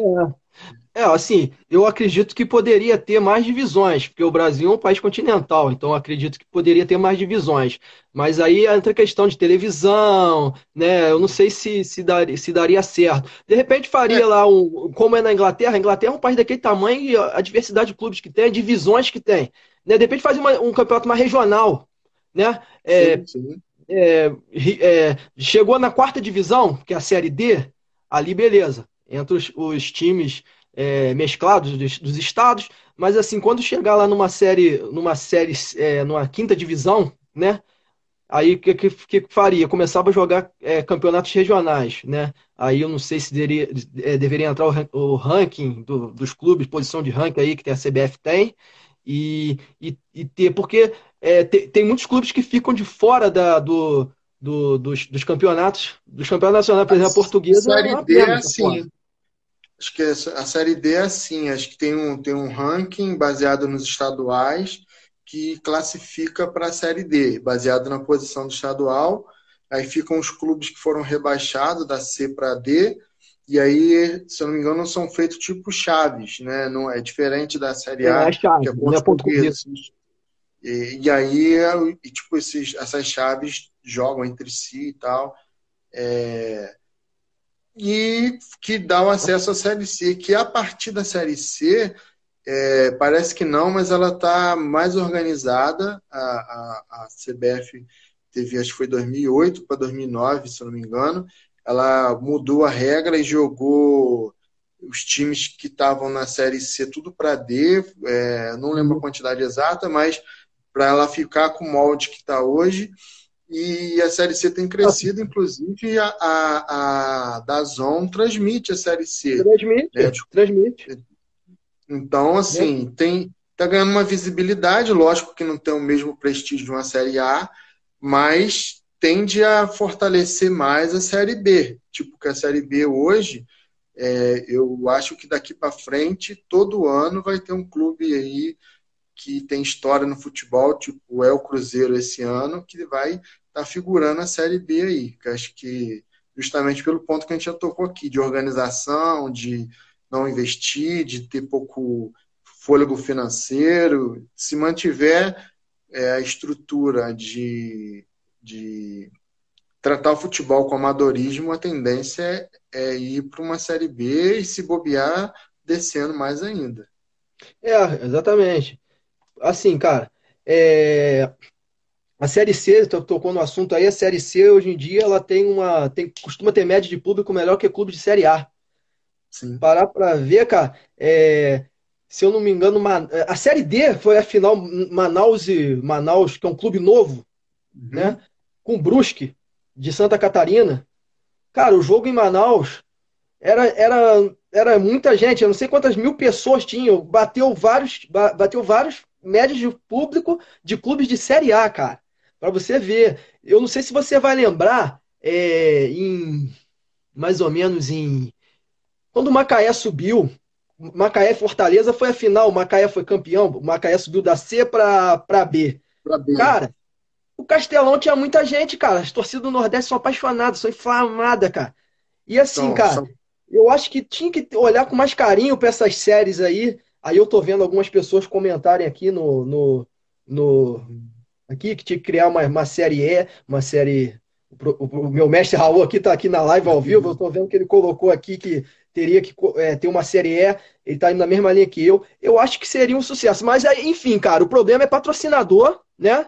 É, assim, eu acredito que poderia ter mais divisões, porque o Brasil é um país continental, então acredito que poderia ter mais divisões. Mas aí entra a questão de televisão, né? Eu não sei se, se, daria, se daria certo. De repente faria é. lá um. Como é na Inglaterra, a Inglaterra é um país daquele tamanho e a diversidade de clubes que tem, divisões que tem. Né? De repente faz uma, um campeonato mais regional. Né? É, sim, sim. É, é, chegou na quarta divisão, que é a Série D, ali beleza. Entre os, os times é, mesclados dos, dos, estados, mas assim, quando chegar lá numa série, numa série, é, numa quinta divisão, né? Aí o que, que, que, faria? Começava a jogar é, campeonatos regionais, né? Aí eu não sei se deveria, é, deveria entrar o, o ranking do, dos clubes, posição de ranking aí que a CBF tem, e, e, e ter, porque é, tem, tem, muitos clubes que ficam de fora da, do, do, dos, dos, campeonatos, dos campeonatos nacionais, por exemplo, a portuguesa. Série é D é assim. Acho que a Série D é assim, acho que tem um, tem um ranking baseado nos estaduais que classifica para a Série D, baseado na posição do estadual. Aí ficam os clubes que foram rebaixados da C para D, e aí, se eu não me engano, são feitos tipo chaves, né? Não é diferente da Série A, é, é chave, que é pontos é portugueses. E, e, aí, e, tipo, esses, essas chaves jogam entre si e tal. É, e que dá o acesso à Série C, que a partir da Série C, é, parece que não, mas ela está mais organizada. A, a, a, CBF teve, acho que foi 2008 para 2009, se não me engano. Ela mudou a regra e jogou os times que estavam na Série C tudo para D. É, não lembro a quantidade exata, mas para ela ficar com o molde que está hoje e a Série C tem crescido, inclusive a, a, a Dazon transmite a Série C. Transmite, né? transmite. Então, assim, é. tem tá ganhando uma visibilidade, lógico que não tem o mesmo prestígio de uma Série A, mas tende a fortalecer mais a Série B. Tipo, que a Série B hoje, é, eu acho que daqui para frente, todo ano vai ter um clube aí que tem história no futebol, tipo é o Cruzeiro esse ano, que vai estar tá figurando a Série B aí. Que acho que justamente pelo ponto que a gente já tocou aqui, de organização, de não investir, de ter pouco fôlego financeiro, se mantiver é, a estrutura de, de tratar o futebol com amadorismo, a tendência é, é ir para uma Série B e se bobear, descendo mais ainda. É, exatamente assim, cara, é... a Série C, tocou no assunto aí, a Série C hoje em dia ela tem uma. Tem, costuma ter média de público melhor que clube de Série A. Sim. Parar pra ver, cara, é... se eu não me engano, a Série D foi a final Manaus e Manaus, que é um clube novo, uhum. né? Com Brusque, de Santa Catarina. Cara, o jogo em Manaus era, era, era muita gente, eu não sei quantas mil pessoas tinham, bateu vários, bateu vários médias de público de clubes de Série A, cara. Para você ver. Eu não sei se você vai lembrar, é, em mais ou menos em. Quando o Macaé subiu, Macaé Fortaleza foi a final, o Macaé foi campeão, o Macaé subiu da C para B. Pra B. Cara, o Castelão tinha muita gente, cara. As torcidas do Nordeste são apaixonadas, são inflamadas, cara. E assim, então, cara, são... eu acho que tinha que olhar com mais carinho para essas séries aí. Aí eu tô vendo algumas pessoas comentarem aqui no, no, no aqui que tinha que criar uma, uma série E, uma série. O, o, meu mestre Raul aqui tá aqui na live ao vivo. Eu tô vendo que ele colocou aqui que teria que é, ter uma série E. Ele tá indo na mesma linha que eu. Eu acho que seria um sucesso. Mas enfim, cara, o problema é patrocinador, né?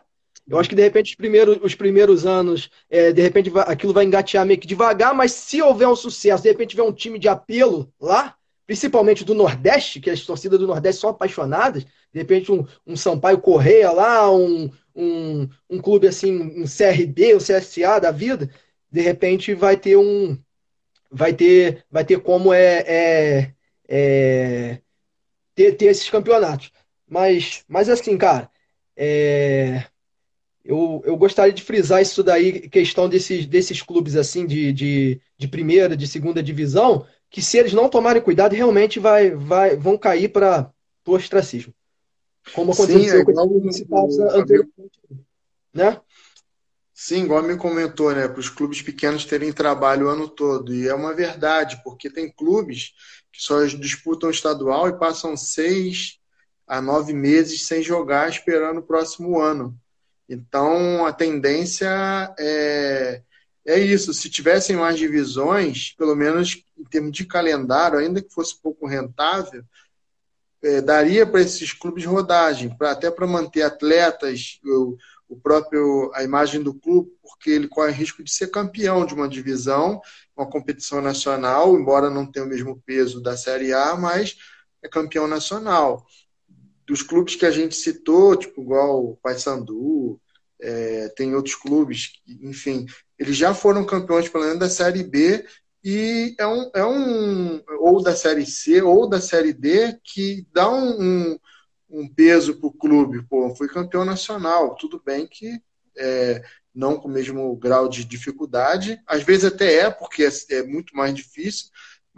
Eu acho que de repente os primeiros, os primeiros anos, é, de repente aquilo vai engatear meio que devagar, mas se houver um sucesso, de repente tiver um time de apelo lá, principalmente do Nordeste, que as torcidas do Nordeste são apaixonadas, de repente um, um Sampaio Correia lá, um, um, um clube assim, um CRB, um CSA da vida, de repente vai ter um vai ter vai ter como é, é, é ter, ter esses campeonatos. Mas, mas assim, cara, é, eu, eu gostaria de frisar isso daí, questão desses, desses clubes assim de, de, de primeira, de segunda divisão, que se eles não tomarem cuidado, realmente vai, vai, vão cair para o ostracismo. Como aconteceu Sim, é com os anteriormente. Né? Sim, igual me comentou, né? Para os clubes pequenos terem trabalho o ano todo. E é uma verdade, porque tem clubes que só disputam estadual e passam seis a nove meses sem jogar, esperando o próximo ano. Então, a tendência é, é isso. Se tivessem mais divisões, pelo menos em termos de calendário, ainda que fosse pouco rentável, é, daria para esses clubes rodagem, pra, até para manter atletas, o, o próprio a imagem do clube, porque ele corre risco de ser campeão de uma divisão, uma competição nacional, embora não tenha o mesmo peso da Série A, mas é campeão nacional dos clubes que a gente citou, tipo igual o Paysandu, é, tem outros clubes, enfim, eles já foram campeões pelo menos da Série B e é um, é um ou da Série C ou da Série D que dá um, um, um peso para o clube. Pô, foi campeão nacional, tudo bem que é, não com o mesmo grau de dificuldade, às vezes até é, porque é, é muito mais difícil,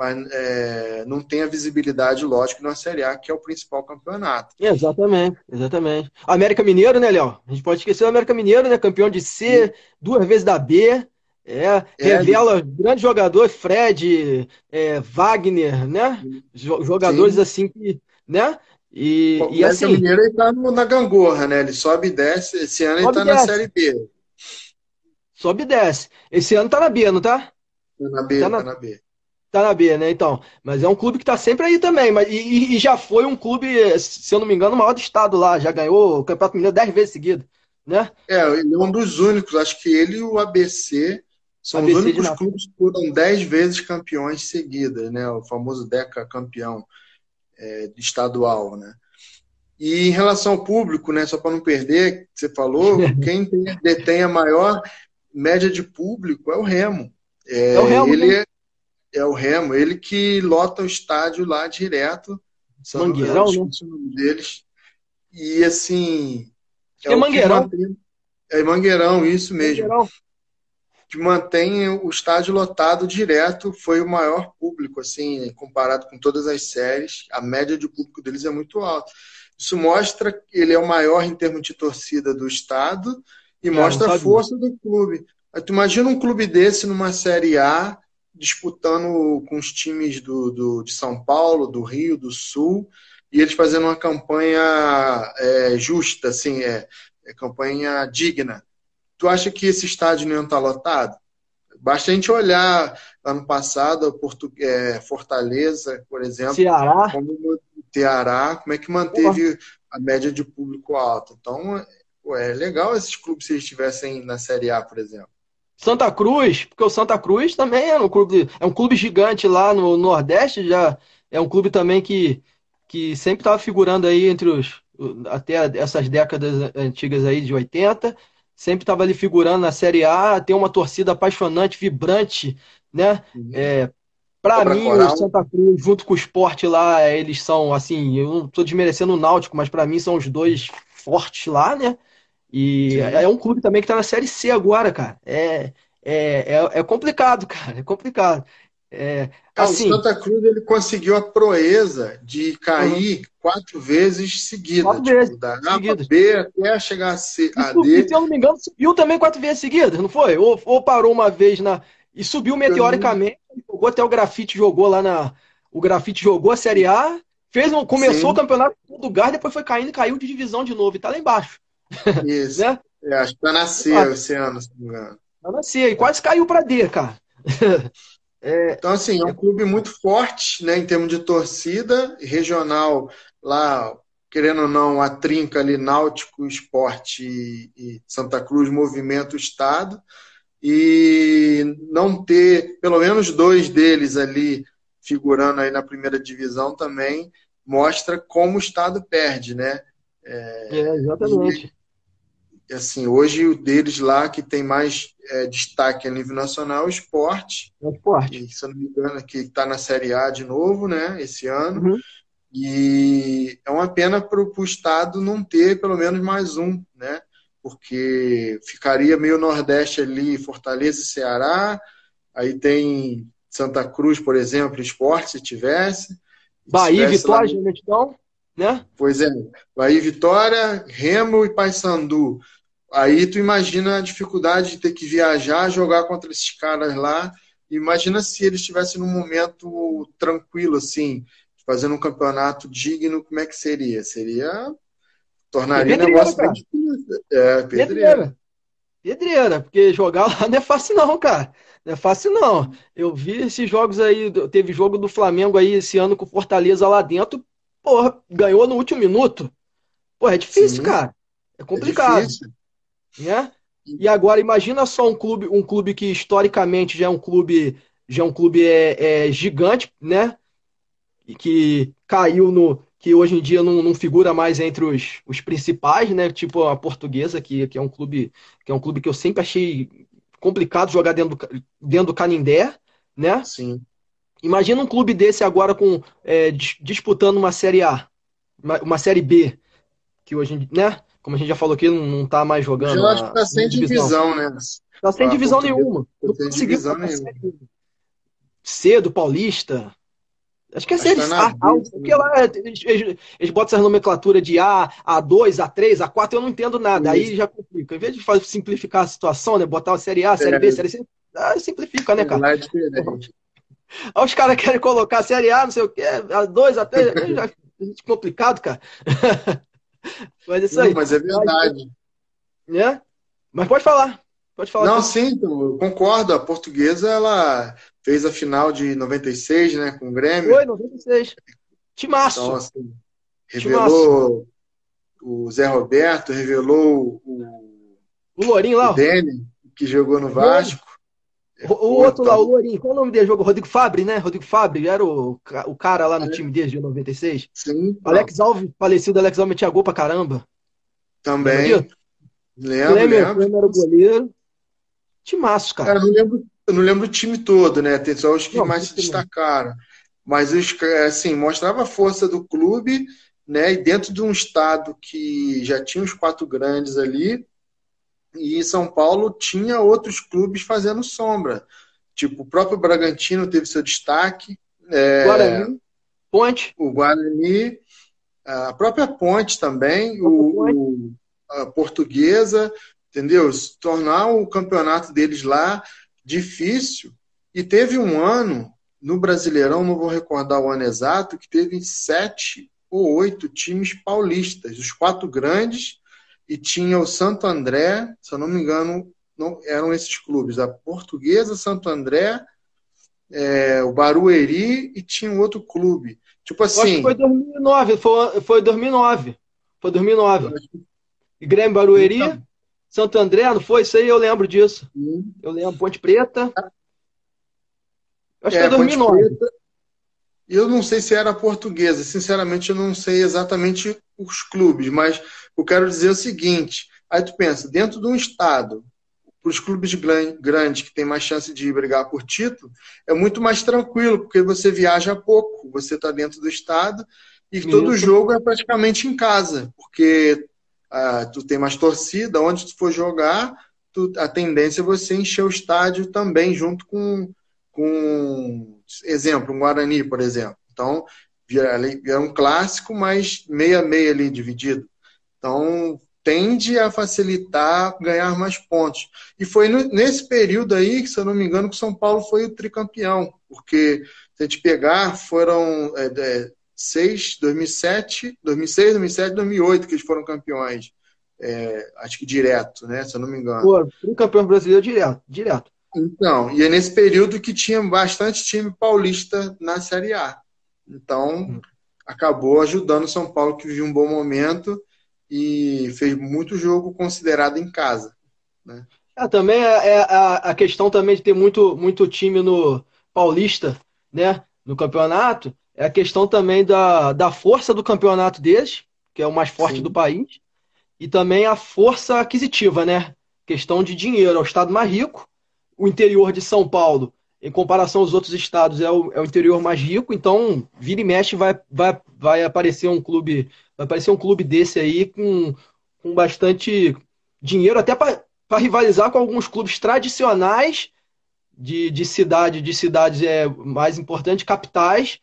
mas é, não tem a visibilidade, lógico, na Série A, que é o principal campeonato. Exatamente, exatamente. América Mineiro, né, Léo? A gente pode esquecer o América Mineiro, né? Campeão de C, Sim. duas vezes da B. É, é revela grande jogador, Fred, é, Wagner, né? Jogadores Sim. assim que, né? E, o e assim, Mineiro tá no, na gangorra, né? Ele sobe e desce. Esse ano ele tá na Série B. Sobe e desce. Esse ano tá na B, não tá? Tá na B, tá na, tá na B. Tá na B, né? Então. Mas é um clube que tá sempre aí também. Mas, e, e, já foi um clube, se eu não me engano, o maior do estado lá. Já ganhou o Campeonato Mineiro dez vezes seguido. Né? É, ele é um dos únicos. Acho que ele e o ABC são ABC os únicos clubes que foram dez vezes campeões seguidas, né? O famoso Deca campeão é, estadual, né? E em relação ao público, né? Só para não perder, você falou, quem detém a maior média de público é o Remo. É, é o Remo, ele né? É o Remo, ele que lota o estádio lá direto. Mangueirão, né? O deles. E assim. É, é Mangueirão. Mantém, é Mangueirão, isso mesmo. Mangueirão. Que mantém o estádio lotado direto, foi o maior público, assim, comparado com todas as séries. A média de público deles é muito alta. Isso mostra que ele é o maior em termos de torcida do estado e é, mostra a força do clube. tu imagina um clube desse numa Série A, disputando com os times do, do, de São Paulo, do Rio, do Sul, e eles fazendo uma campanha é, justa, assim, é, é, campanha digna. Tu acha que esse estádio não está lotado? Basta a gente olhar ano passado, Porto, é, Fortaleza, por exemplo, Ceará. como Ceará, como é que manteve a média de público alta. Então, é legal esses clubes se eles estivessem na Série A, por exemplo. Santa Cruz, porque o Santa Cruz também é um clube, é um clube gigante lá no Nordeste, já é um clube também que, que sempre estava figurando aí entre os até essas décadas antigas aí de 80, sempre estava ali figurando na Série A, tem uma torcida apaixonante, vibrante, né? Uhum. É, para mim, coral. o Santa Cruz, junto com o esporte lá, eles são assim, eu não estou desmerecendo o Náutico, mas para mim são os dois fortes lá, né? E Sim. é um clube também que está na Série C agora, cara. É, é, é, é complicado, cara. É complicado. É, assim, o Santa Cruz ele conseguiu a proeza de cair uhum. quatro vezes seguidas. Quatro tipo, vezes. Da A B até chegar a, C, a D. E, se eu não me engano, subiu também quatro vezes seguidas, não foi? Ou, ou parou uma vez na. E subiu meteoricamente, jogou até o grafite, jogou lá na. O grafite jogou a Série A, fez um, começou Sim. o campeonato do lugar, depois foi caindo e caiu de divisão de novo, e tá lá embaixo. Isso. né? É, acho que tá na C ah, esse ano, se não me engano. Tá na C, e quase caiu para D, cara. é, então, assim, é um clube muito forte, né, em termos de torcida, regional, lá, querendo ou não, a trinca ali, Náutico, Esporte e, e Santa Cruz movimenta o Estado, e não ter pelo menos dois deles ali figurando aí na primeira divisão também mostra como o Estado perde, né? É, é exatamente assim, hoje o deles lá que tem mais é, destaque a nível nacional é o esporte. É o esporte. E, se eu não me engano, que está na Série A de novo, né, esse ano. Uhum. E é uma pena para o Estado não ter pelo menos mais um, né? porque ficaria meio Nordeste ali, Fortaleza e Ceará, aí tem Santa Cruz, por exemplo, esporte, se tivesse. Bahia e Vitória, lá... então, né? Pois é, Bahia Vitória, Remo e Paysandu. Aí tu imagina a dificuldade de ter que viajar, jogar contra esses caras lá. Imagina se eles estivessem num momento tranquilo, assim, fazendo um campeonato digno, como é que seria? Seria. Tornaria o negócio bem difícil. É, pedreira. pedreira. Porque jogar lá não é fácil, não, cara. Não é fácil, não. Eu vi esses jogos aí, teve jogo do Flamengo aí esse ano com Fortaleza lá dentro, porra, ganhou no último minuto. Porra, é difícil, Sim, cara. É complicado. É difícil. Né? E agora, imagina só um clube, um clube que historicamente já é um clube, já é um clube é, é gigante, né? E que caiu no. que hoje em dia não, não figura mais entre os, os principais, né? Tipo a portuguesa, que, que é um clube que é um clube que eu sempre achei complicado jogar dentro do, dentro do Canindé, né? Sim. Imagina um clube desse agora com é, disputando uma série A, uma, uma, série B, que hoje, né? Como a gente já falou aqui, não, não tá mais jogando. Eu acho que tá sem divisão, divisão né? Tá sem ah, divisão nenhuma. Não sem divisão nenhuma. C do Paulista. Acho que é série tá A, porque lá eles, eles, botam essa nomenclatura de A, A2, A3, A4, eu não entendo nada. Isso. Aí já complica. Em vez de fazer, simplificar a situação, né? Botar uma série A, série é. B, série C, ah, simplifica, né, cara? É diferente. Aí os caras querem colocar a série A, não sei o quê, A2, A3, já é complicado, cara. mas isso aí. Não, mas é verdade. Né? Mas pode falar. Pode falar. Não, sim, eu concordo. A portuguesa, ela fez a final de 96, né, com o Grêmio. Foi, 96. Timaço. Então, assim, revelou Timaço. o Zé Roberto, revelou o... O Lourinho lá. O Dene, que jogou no Vasco. O, o outro lá, o Lourinho, qual o nome dele? Jogo Rodrigo Fabre, né? Rodrigo Fabre era o, o cara lá no é. time desde 96. Sim. Alex Alves, falecido Alex Alves, metia gol pra caramba. Também. Lembro, lembro. lembro. era o goleiro. Timaço, cara. cara eu, não lembro, eu não lembro o time todo, né? Tem só os que não, mais se destacaram. Mas, os, assim, mostrava a força do clube, né? E dentro de um estado que já tinha os quatro grandes ali, e São Paulo tinha outros clubes fazendo sombra. Tipo, o próprio Bragantino teve seu destaque. É, Guarani, Ponte. O Guarani, a própria Ponte também, o, a Portuguesa, entendeu? Se tornar o campeonato deles lá difícil. E teve um ano no Brasileirão, não vou recordar o ano exato, que teve sete ou oito times paulistas, os quatro grandes e tinha o Santo André, se eu não me engano, não, eram esses clubes, a Portuguesa, Santo André, é, o Barueri e tinha um outro clube. Tipo assim. acho que foi 2009, foi, foi 2009. Foi 2009. E Grêmio Barueri, então, Santo André, não foi? Isso aí eu lembro disso. Eu lembro, Ponte Preta. Acho é, que foi 2009. Eu não sei se era portuguesa, sinceramente eu não sei exatamente os clubes, mas eu quero dizer o seguinte: aí tu pensa, dentro de um estado, para os clubes grandes que têm mais chance de brigar por título, é muito mais tranquilo, porque você viaja pouco, você está dentro do estado e todo jogo é praticamente em casa, porque ah, tu tem mais torcida, onde tu for jogar, tu, a tendência é você encher o estádio também, junto com, com exemplo, um Guarani, por exemplo. Então, é um clássico, mas meia-meia ali dividido. Então, tende a facilitar ganhar mais pontos. E foi nesse período aí, se eu não me engano, que São Paulo foi o tricampeão, porque se a gente pegar, foram é, é, seis, 2007, 2006, 2007, 2008 que eles foram campeões. É, acho que direto, né? Se eu não me engano. Pô, tricampeão brasileiro direto, direto. Então, e é nesse período que tinha bastante time paulista na Série A. Então, hum. acabou ajudando o São Paulo, que vivia um bom momento e fez muito jogo considerado em casa. Né? É, também é, é a, a, questão também de ter muito, muito time no Paulista, né? No campeonato, é a questão também da, da força do campeonato deles, que é o mais forte Sim. do país, e também a força aquisitiva, né? Questão de dinheiro, é o estado mais rico. O interior de São Paulo, em comparação aos outros estados, é o, é o interior mais rico, então vira e mexe vai, vai, vai aparecer um clube vai aparecer um clube desse aí com, com bastante dinheiro até para rivalizar com alguns clubes tradicionais de, de cidade, de cidades é, mais importantes, capitais,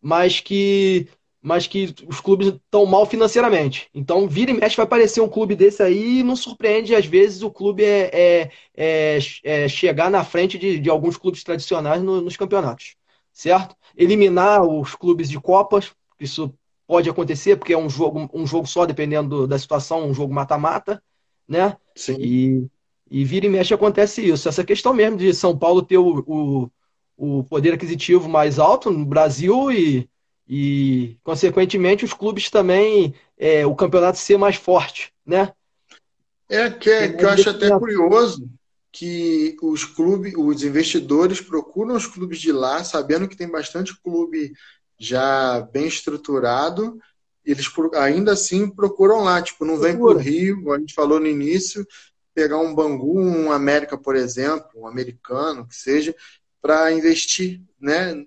mas que mas que os clubes estão mal financeiramente. Então, vira e mexe vai aparecer um clube desse aí e não surpreende, às vezes, o clube é, é, é, é chegar na frente de, de alguns clubes tradicionais no, nos campeonatos, certo? Eliminar os clubes de Copas, isso pode acontecer, porque é um jogo, um jogo só, dependendo do, da situação, um jogo mata-mata, né? Sim. E, e vira e mexe acontece isso. Essa questão mesmo de São Paulo ter o, o, o poder aquisitivo mais alto no Brasil e e, consequentemente, os clubes também, é, o campeonato ser mais forte, né? É que, é, que eu acho até curioso que os clubes, os investidores procuram os clubes de lá, sabendo que tem bastante clube já bem estruturado, eles ainda assim procuram lá, tipo, não vem para o Rio, a gente falou no início, pegar um Bangu, um América, por exemplo, um americano, que seja, para investir, né?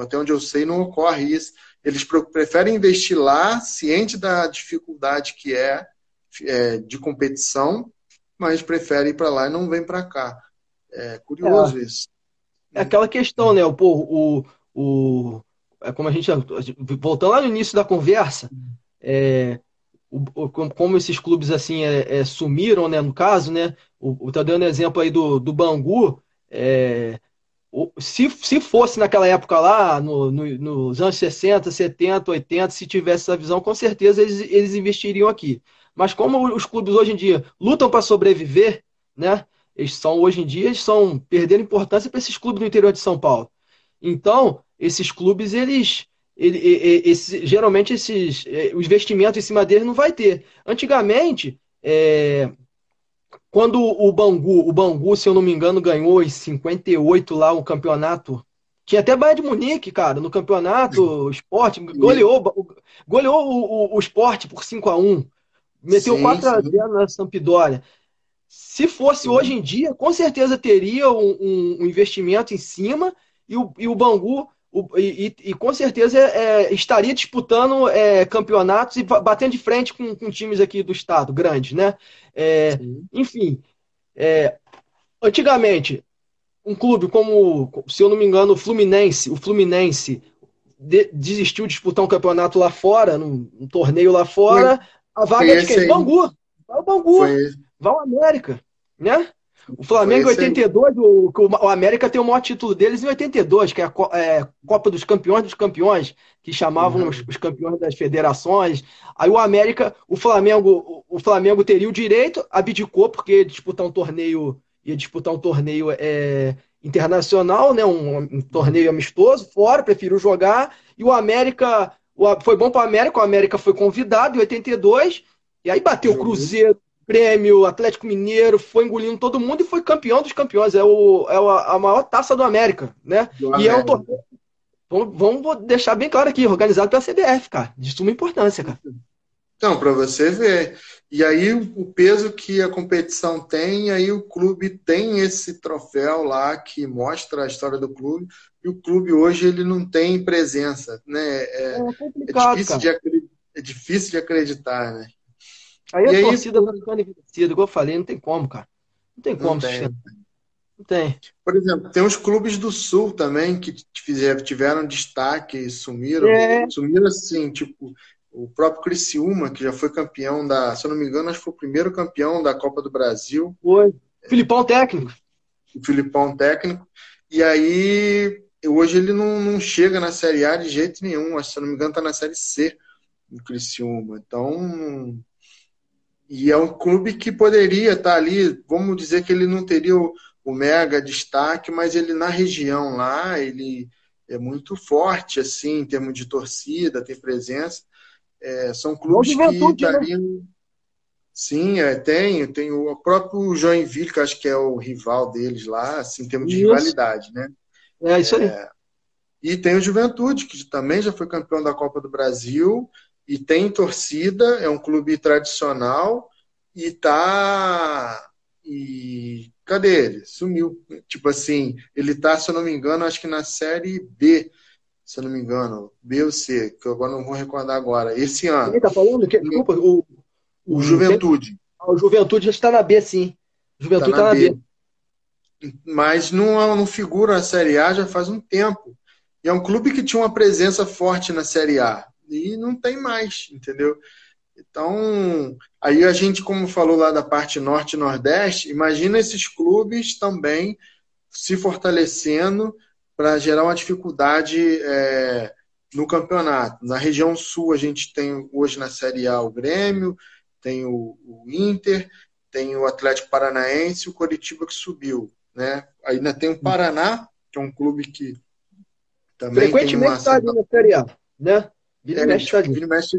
Até onde eu sei, não ocorre isso. Eles preferem investir lá, ciente da dificuldade que é, é de competição, mas preferem ir para lá e não vêm para cá. É curioso é, isso. É aquela questão, né? O, o, o, é como a gente. Voltando lá no início da conversa, é, o, como esses clubes assim é, é, sumiram, né? No caso, né? O, o tá dando exemplo aí do, do Bangu. É, se, se fosse naquela época lá, no, no, nos anos 60, 70, 80, se tivesse essa visão, com certeza eles, eles investiriam aqui. Mas como os clubes hoje em dia lutam para sobreviver, né? Eles são hoje em dia eles estão perdendo importância para esses clubes do interior de São Paulo. Então, esses clubes, eles, eles, geralmente esses, eh, o investimento em cima deles não vai ter. Antigamente, é, quando o Bangu, o Bangu, se eu não me engano, ganhou em 58 lá o campeonato. Tinha até Bayern de Munique, cara, no campeonato, o esporte, goleou, goleou o, o, o esporte por 5 a 1 Meteu 4x0 na Sampdoria. Se fosse sim. hoje em dia, com certeza teria um, um, um investimento em cima e o, e o Bangu o, e, e, com certeza é, estaria disputando é, campeonatos e batendo de frente com, com, times aqui do estado, grandes, né? É, enfim, é, antigamente, um clube como, se eu não me engano, o Fluminense, o Fluminense de, desistiu de disputar um campeonato lá fora, num, um torneio lá fora, a vaga é de quem? Bangu. Vai o Bangu, vai o América, né? O Flamengo em 82, o, o América tem o maior título deles em 82, que é a é, Copa dos Campeões dos Campeões, que chamavam uhum. os, os, campeões das federações. Aí o América, o Flamengo, o Flamengo teria o direito, abdicou, porque ia disputar um torneio, ia disputar um torneio é, internacional, né, um, um, torneio amistoso, fora, preferiu jogar. E o América, o, foi bom para o América, o América foi convidado em 82, e aí bateu o Cruzeiro, Grêmio, Atlético Mineiro, foi engolindo todo mundo e foi campeão dos campeões. É, o, é a maior taça do América, né? Do e América. é um torneio. Vamos, vamos deixar bem claro aqui, organizado pela CBF, cara. De suma importância, cara. Então, para você ver. E aí o peso que a competição tem, aí o clube tem esse troféu lá que mostra a história do clube, e o clube hoje ele não tem presença, né? É, é, é difícil, de, é difícil de acreditar, né? Aí a e torcida aí... vai ficando envelhecida, igual eu falei, não tem como, cara. Não tem como. Não tem. Não tem. Por exemplo, tem os clubes do Sul também que tiveram destaque e sumiram. É. Sumiram assim, tipo, o próprio Criciúma, que já foi campeão da, se eu não me engano, acho que foi o primeiro campeão da Copa do Brasil. Foi. Filipão técnico. O Filipão técnico. E aí, hoje ele não, não chega na Série A de jeito nenhum. Acho, se eu não me engano, está na Série C, o Criciúma. Então, e é um clube que poderia estar ali, vamos dizer que ele não teria o, o mega destaque, mas ele na região lá, ele é muito forte, assim, em termos de torcida, tem presença. É, são clubes que estariam. Né? Sim, é, tem, tem o próprio Joinville, que acho que é o rival deles lá, assim, em termos de isso. rivalidade, né? É isso aí. É, e tem o Juventude, que também já foi campeão da Copa do Brasil, e tem torcida, é um clube tradicional e tá. E cadê ele? Sumiu. Tipo assim, ele tá, se eu não me engano, acho que na série B, se eu não me engano, B ou C, que eu agora não vou recordar agora, esse ano. Ele tá falando que desculpa, o, o Juventude. Ah, o Juventude já está na B, sim. Juventude está tá na, B. B. Mas não, não figura na Série A já faz um tempo. E é um clube que tinha uma presença forte na Série A. E não tem mais, entendeu? Então, aí a gente, como falou lá da parte norte e nordeste, imagina esses clubes também se fortalecendo para gerar uma dificuldade é, no campeonato. Na região sul, a gente tem hoje na Série A o Grêmio, tem o, o Inter, tem o Atlético Paranaense e o Coritiba que subiu. Né? Ainda tem o Paraná, que é um clube que também Frequentemente está ali na Série A, né? Vira é, mexe, tá mexe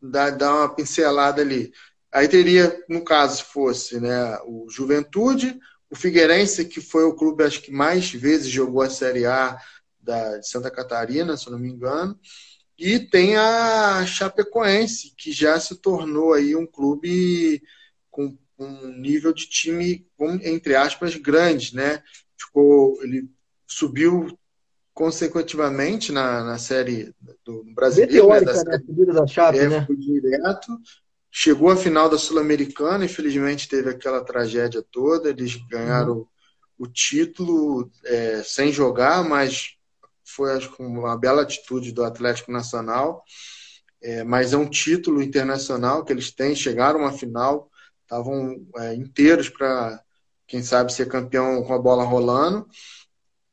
dá, dá uma pincelada ali. Aí teria, no caso, se fosse né, o Juventude, o Figueirense, que foi o clube acho que mais vezes jogou a Série A da, de Santa Catarina, se eu não me engano, e tem a Chapecoense, que já se tornou aí um clube com um nível de time, entre aspas, grande, né? Ficou, ele subiu consecutivamente na, na série do brasileiro. né, da, série, né? da Chape, é, né? direto. Chegou à final da Sul-Americana, infelizmente teve aquela tragédia toda. Eles ganharam uhum. o título é, sem jogar, mas foi acho, uma bela atitude do Atlético Nacional. É, mas é um título internacional que eles têm, chegaram à final, estavam é, inteiros para, quem sabe, ser campeão com a bola rolando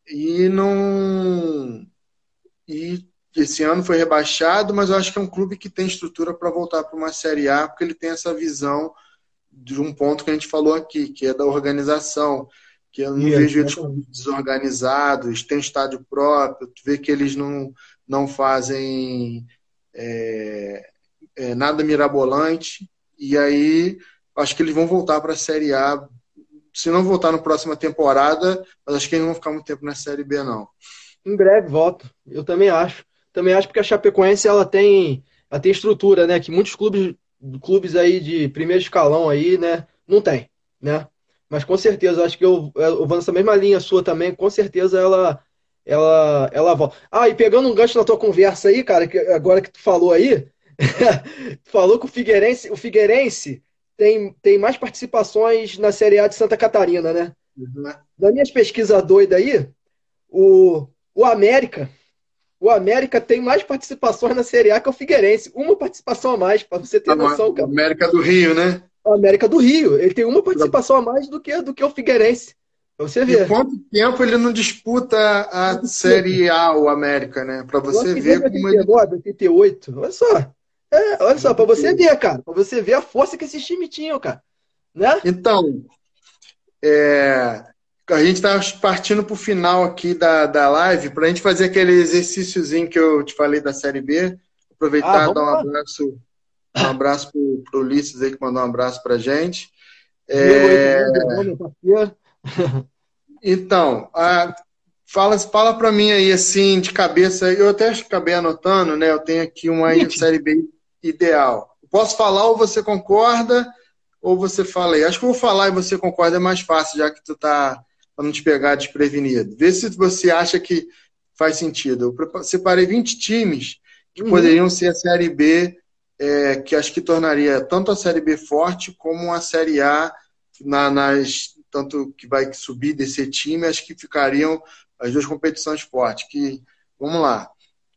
e não e esse ano foi rebaixado, mas eu acho que é um clube que tem estrutura para voltar para uma Série A, porque ele tem essa visão de um ponto que a gente falou aqui, que é da organização, que eu não vejo eles desorganizados, tem estádio próprio, tu vê que eles não, não fazem é, é, nada mirabolante, e aí acho que eles vão voltar para a Série A se não voltar na próxima temporada, mas acho que eles não vão ficar muito tempo na Série B, não. Em breve volta. Eu também acho. Também acho porque a Chapecoense ela tem, ela tem estrutura, né? Que muitos clubes, clubes aí de primeiro escalão aí, né? Não tem, né? Mas com certeza, acho que eu, eu vou nessa mesma linha sua também, com certeza ela ela ela volta. Ah, e pegando um gancho na tua conversa aí, cara, que agora que tu falou aí, falou que o Figueirense, o Figueirense tem, tem mais participações na Série A de Santa Catarina, né? Uhum. Das minhas pesquisas doidas aí, o, o América, o América tem mais participações na Série A que o Figueirense. Uma participação a mais, para você ter noção, cara. América do Rio, né? O América do Rio. Ele tem uma participação a mais do que, do que o Figueirense. Pra você ver. E quanto tempo ele não disputa a Série A, o América, né? Para você ver como ele. 88, olha só. É, olha só, para você ver, cara, para você ver a força que esses times tinham, cara. Né? Então, é, a gente está partindo para o final aqui da, da live para a gente fazer aquele exercíciozinho que eu te falei da Série B. Aproveitar e ah, dar um abraço, um abraço para o Ulisses aí que mandou um abraço para a gente. É... Então, a, fala, fala para mim aí assim de cabeça. Eu até acabei anotando, né? Eu tenho aqui uma série B ideal? Posso falar ou você concorda, ou você fala aí? Acho que eu vou falar e você concorda é mais fácil, já que tu tá para não te pegar desprevenido. Vê se você acha que faz sentido. Eu separei 20 times que uhum. poderiam ser a Série B, é, que acho que tornaria tanto a Série B forte como a Série A na, nas tanto que vai subir desse time, acho que ficariam as duas competições fortes. Que vamos lá,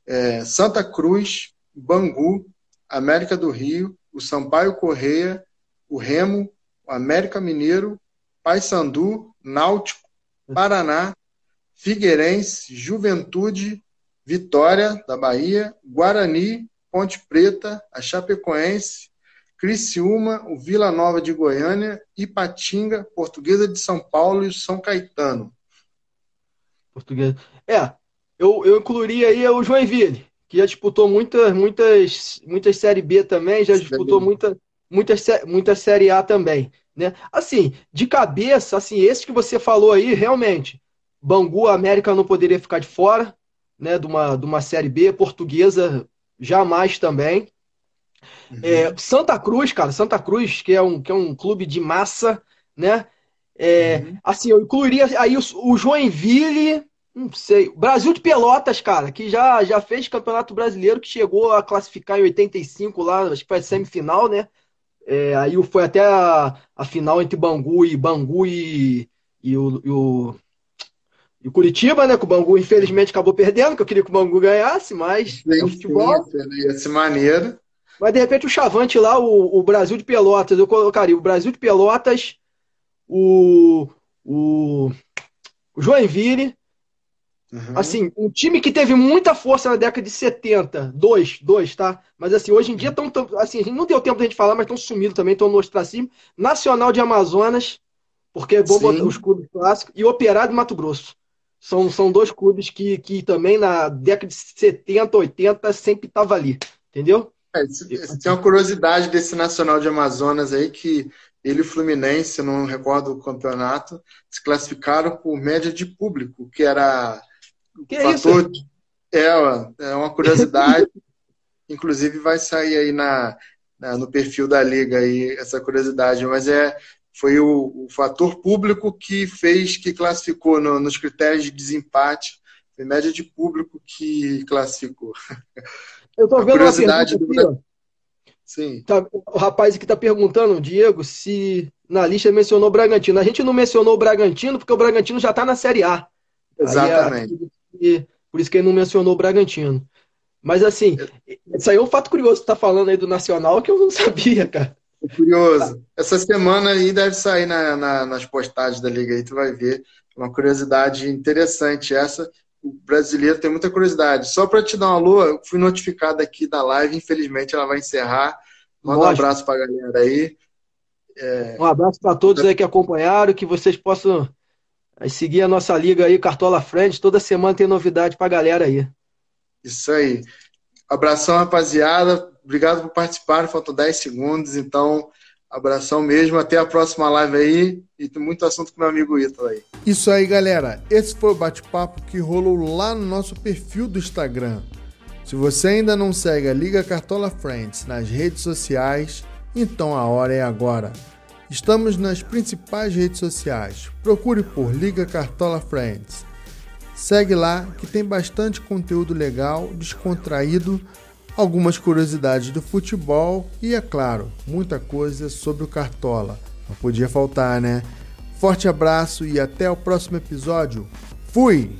é, Santa Cruz, Bangu, América do Rio, o Sampaio Correia, o Remo, o América Mineiro, Paysandu, Náutico, Paraná, Figueirense, Juventude, Vitória da Bahia, Guarani, Ponte Preta, a Chapecoense, Criciúma, o Vila Nova de Goiânia, Ipatinga, Portuguesa de São Paulo e o São Caetano. Portuguesa. É, eu, eu incluiria aí o Joinville que já disputou muitas, muitas, muitas Série B também, já disputou muita, muitas, muita Série A também. Né? Assim, de cabeça, assim, esse que você falou aí, realmente, Bangu, América não poderia ficar de fora, né, de uma, de uma Série B, portuguesa jamais também. Uhum. É, Santa Cruz, cara, Santa Cruz, que é um, que é um clube de massa, né? É, uhum. Assim, eu incluiria aí o, o Joinville, não sei. Brasil de Pelotas, cara, que já, já fez campeonato brasileiro, que chegou a classificar em 85 lá, acho que foi a semifinal, né? É, aí foi até a, a, final entre Bangu e Bangu e, e, o, e, o, e o Curitiba, né? Que o Bangu infelizmente acabou perdendo, que eu queria que o Bangu ganhasse, mas sim, é futebol. Ia ser maneiro. Mas de repente o Chavante lá, o, o Brasil de Pelotas, eu colocaria o Brasil de Pelotas, o, o, o Joinville. Uhum. Assim, um time que teve muita força na década de 70, dois, dois, tá? Mas assim, hoje em dia estão. Assim, não deu tempo da gente falar, mas estão sumidos também, estão no ostracismo. Nacional de Amazonas, porque é bom Sim. botar os clubes clássicos, e Operário de Mato Grosso. São, são dois clubes que, que também na década de 70, 80 sempre estavam ali, entendeu? É, tem uma curiosidade desse Nacional de Amazonas aí que ele e o Fluminense, não recordo o campeonato, se classificaram por média de público, que era que o fator de, é, é uma curiosidade. Inclusive vai sair aí na, na, no perfil da liga aí essa curiosidade, mas é foi o, o fator público que fez que classificou no, nos critérios de desempate, foi média de público que classificou. Eu tô vendo uma pergunta. Sim. Tá, o rapaz aqui está perguntando, Diego, se na lista mencionou o Bragantino. A gente não mencionou o Bragantino porque o Bragantino já está na Série A. Exatamente. É, por isso que ele não mencionou o Bragantino. Mas assim, isso aí é um fato curioso que você está falando aí do Nacional que eu não sabia, cara. É curioso. Essa semana aí deve sair na, na, nas postagens da Liga aí, tu vai ver. Uma curiosidade interessante essa o brasileiro tem muita curiosidade. Só para te dar uma alô, eu fui notificado aqui da live, infelizmente ela vai encerrar. Manda Lógico. um abraço para a galera aí. É... Um abraço para todos aí que acompanharam, que vocês possam eh, seguir a nossa liga aí, Cartola Friends. Toda semana tem novidade para a galera aí. Isso aí. Abração, rapaziada. Obrigado por participar. Faltam 10 segundos, então Abração mesmo, até a próxima live aí e tem muito assunto com meu amigo Ítalo aí. Isso aí, galera. Esse foi o bate-papo que rolou lá no nosso perfil do Instagram. Se você ainda não segue a Liga Cartola Friends nas redes sociais, então a hora é agora. Estamos nas principais redes sociais. Procure por Liga Cartola Friends. Segue lá que tem bastante conteúdo legal, descontraído algumas curiosidades do futebol e, é claro, muita coisa sobre o Cartola. Não podia faltar, né? Forte abraço e até o próximo episódio. Fui!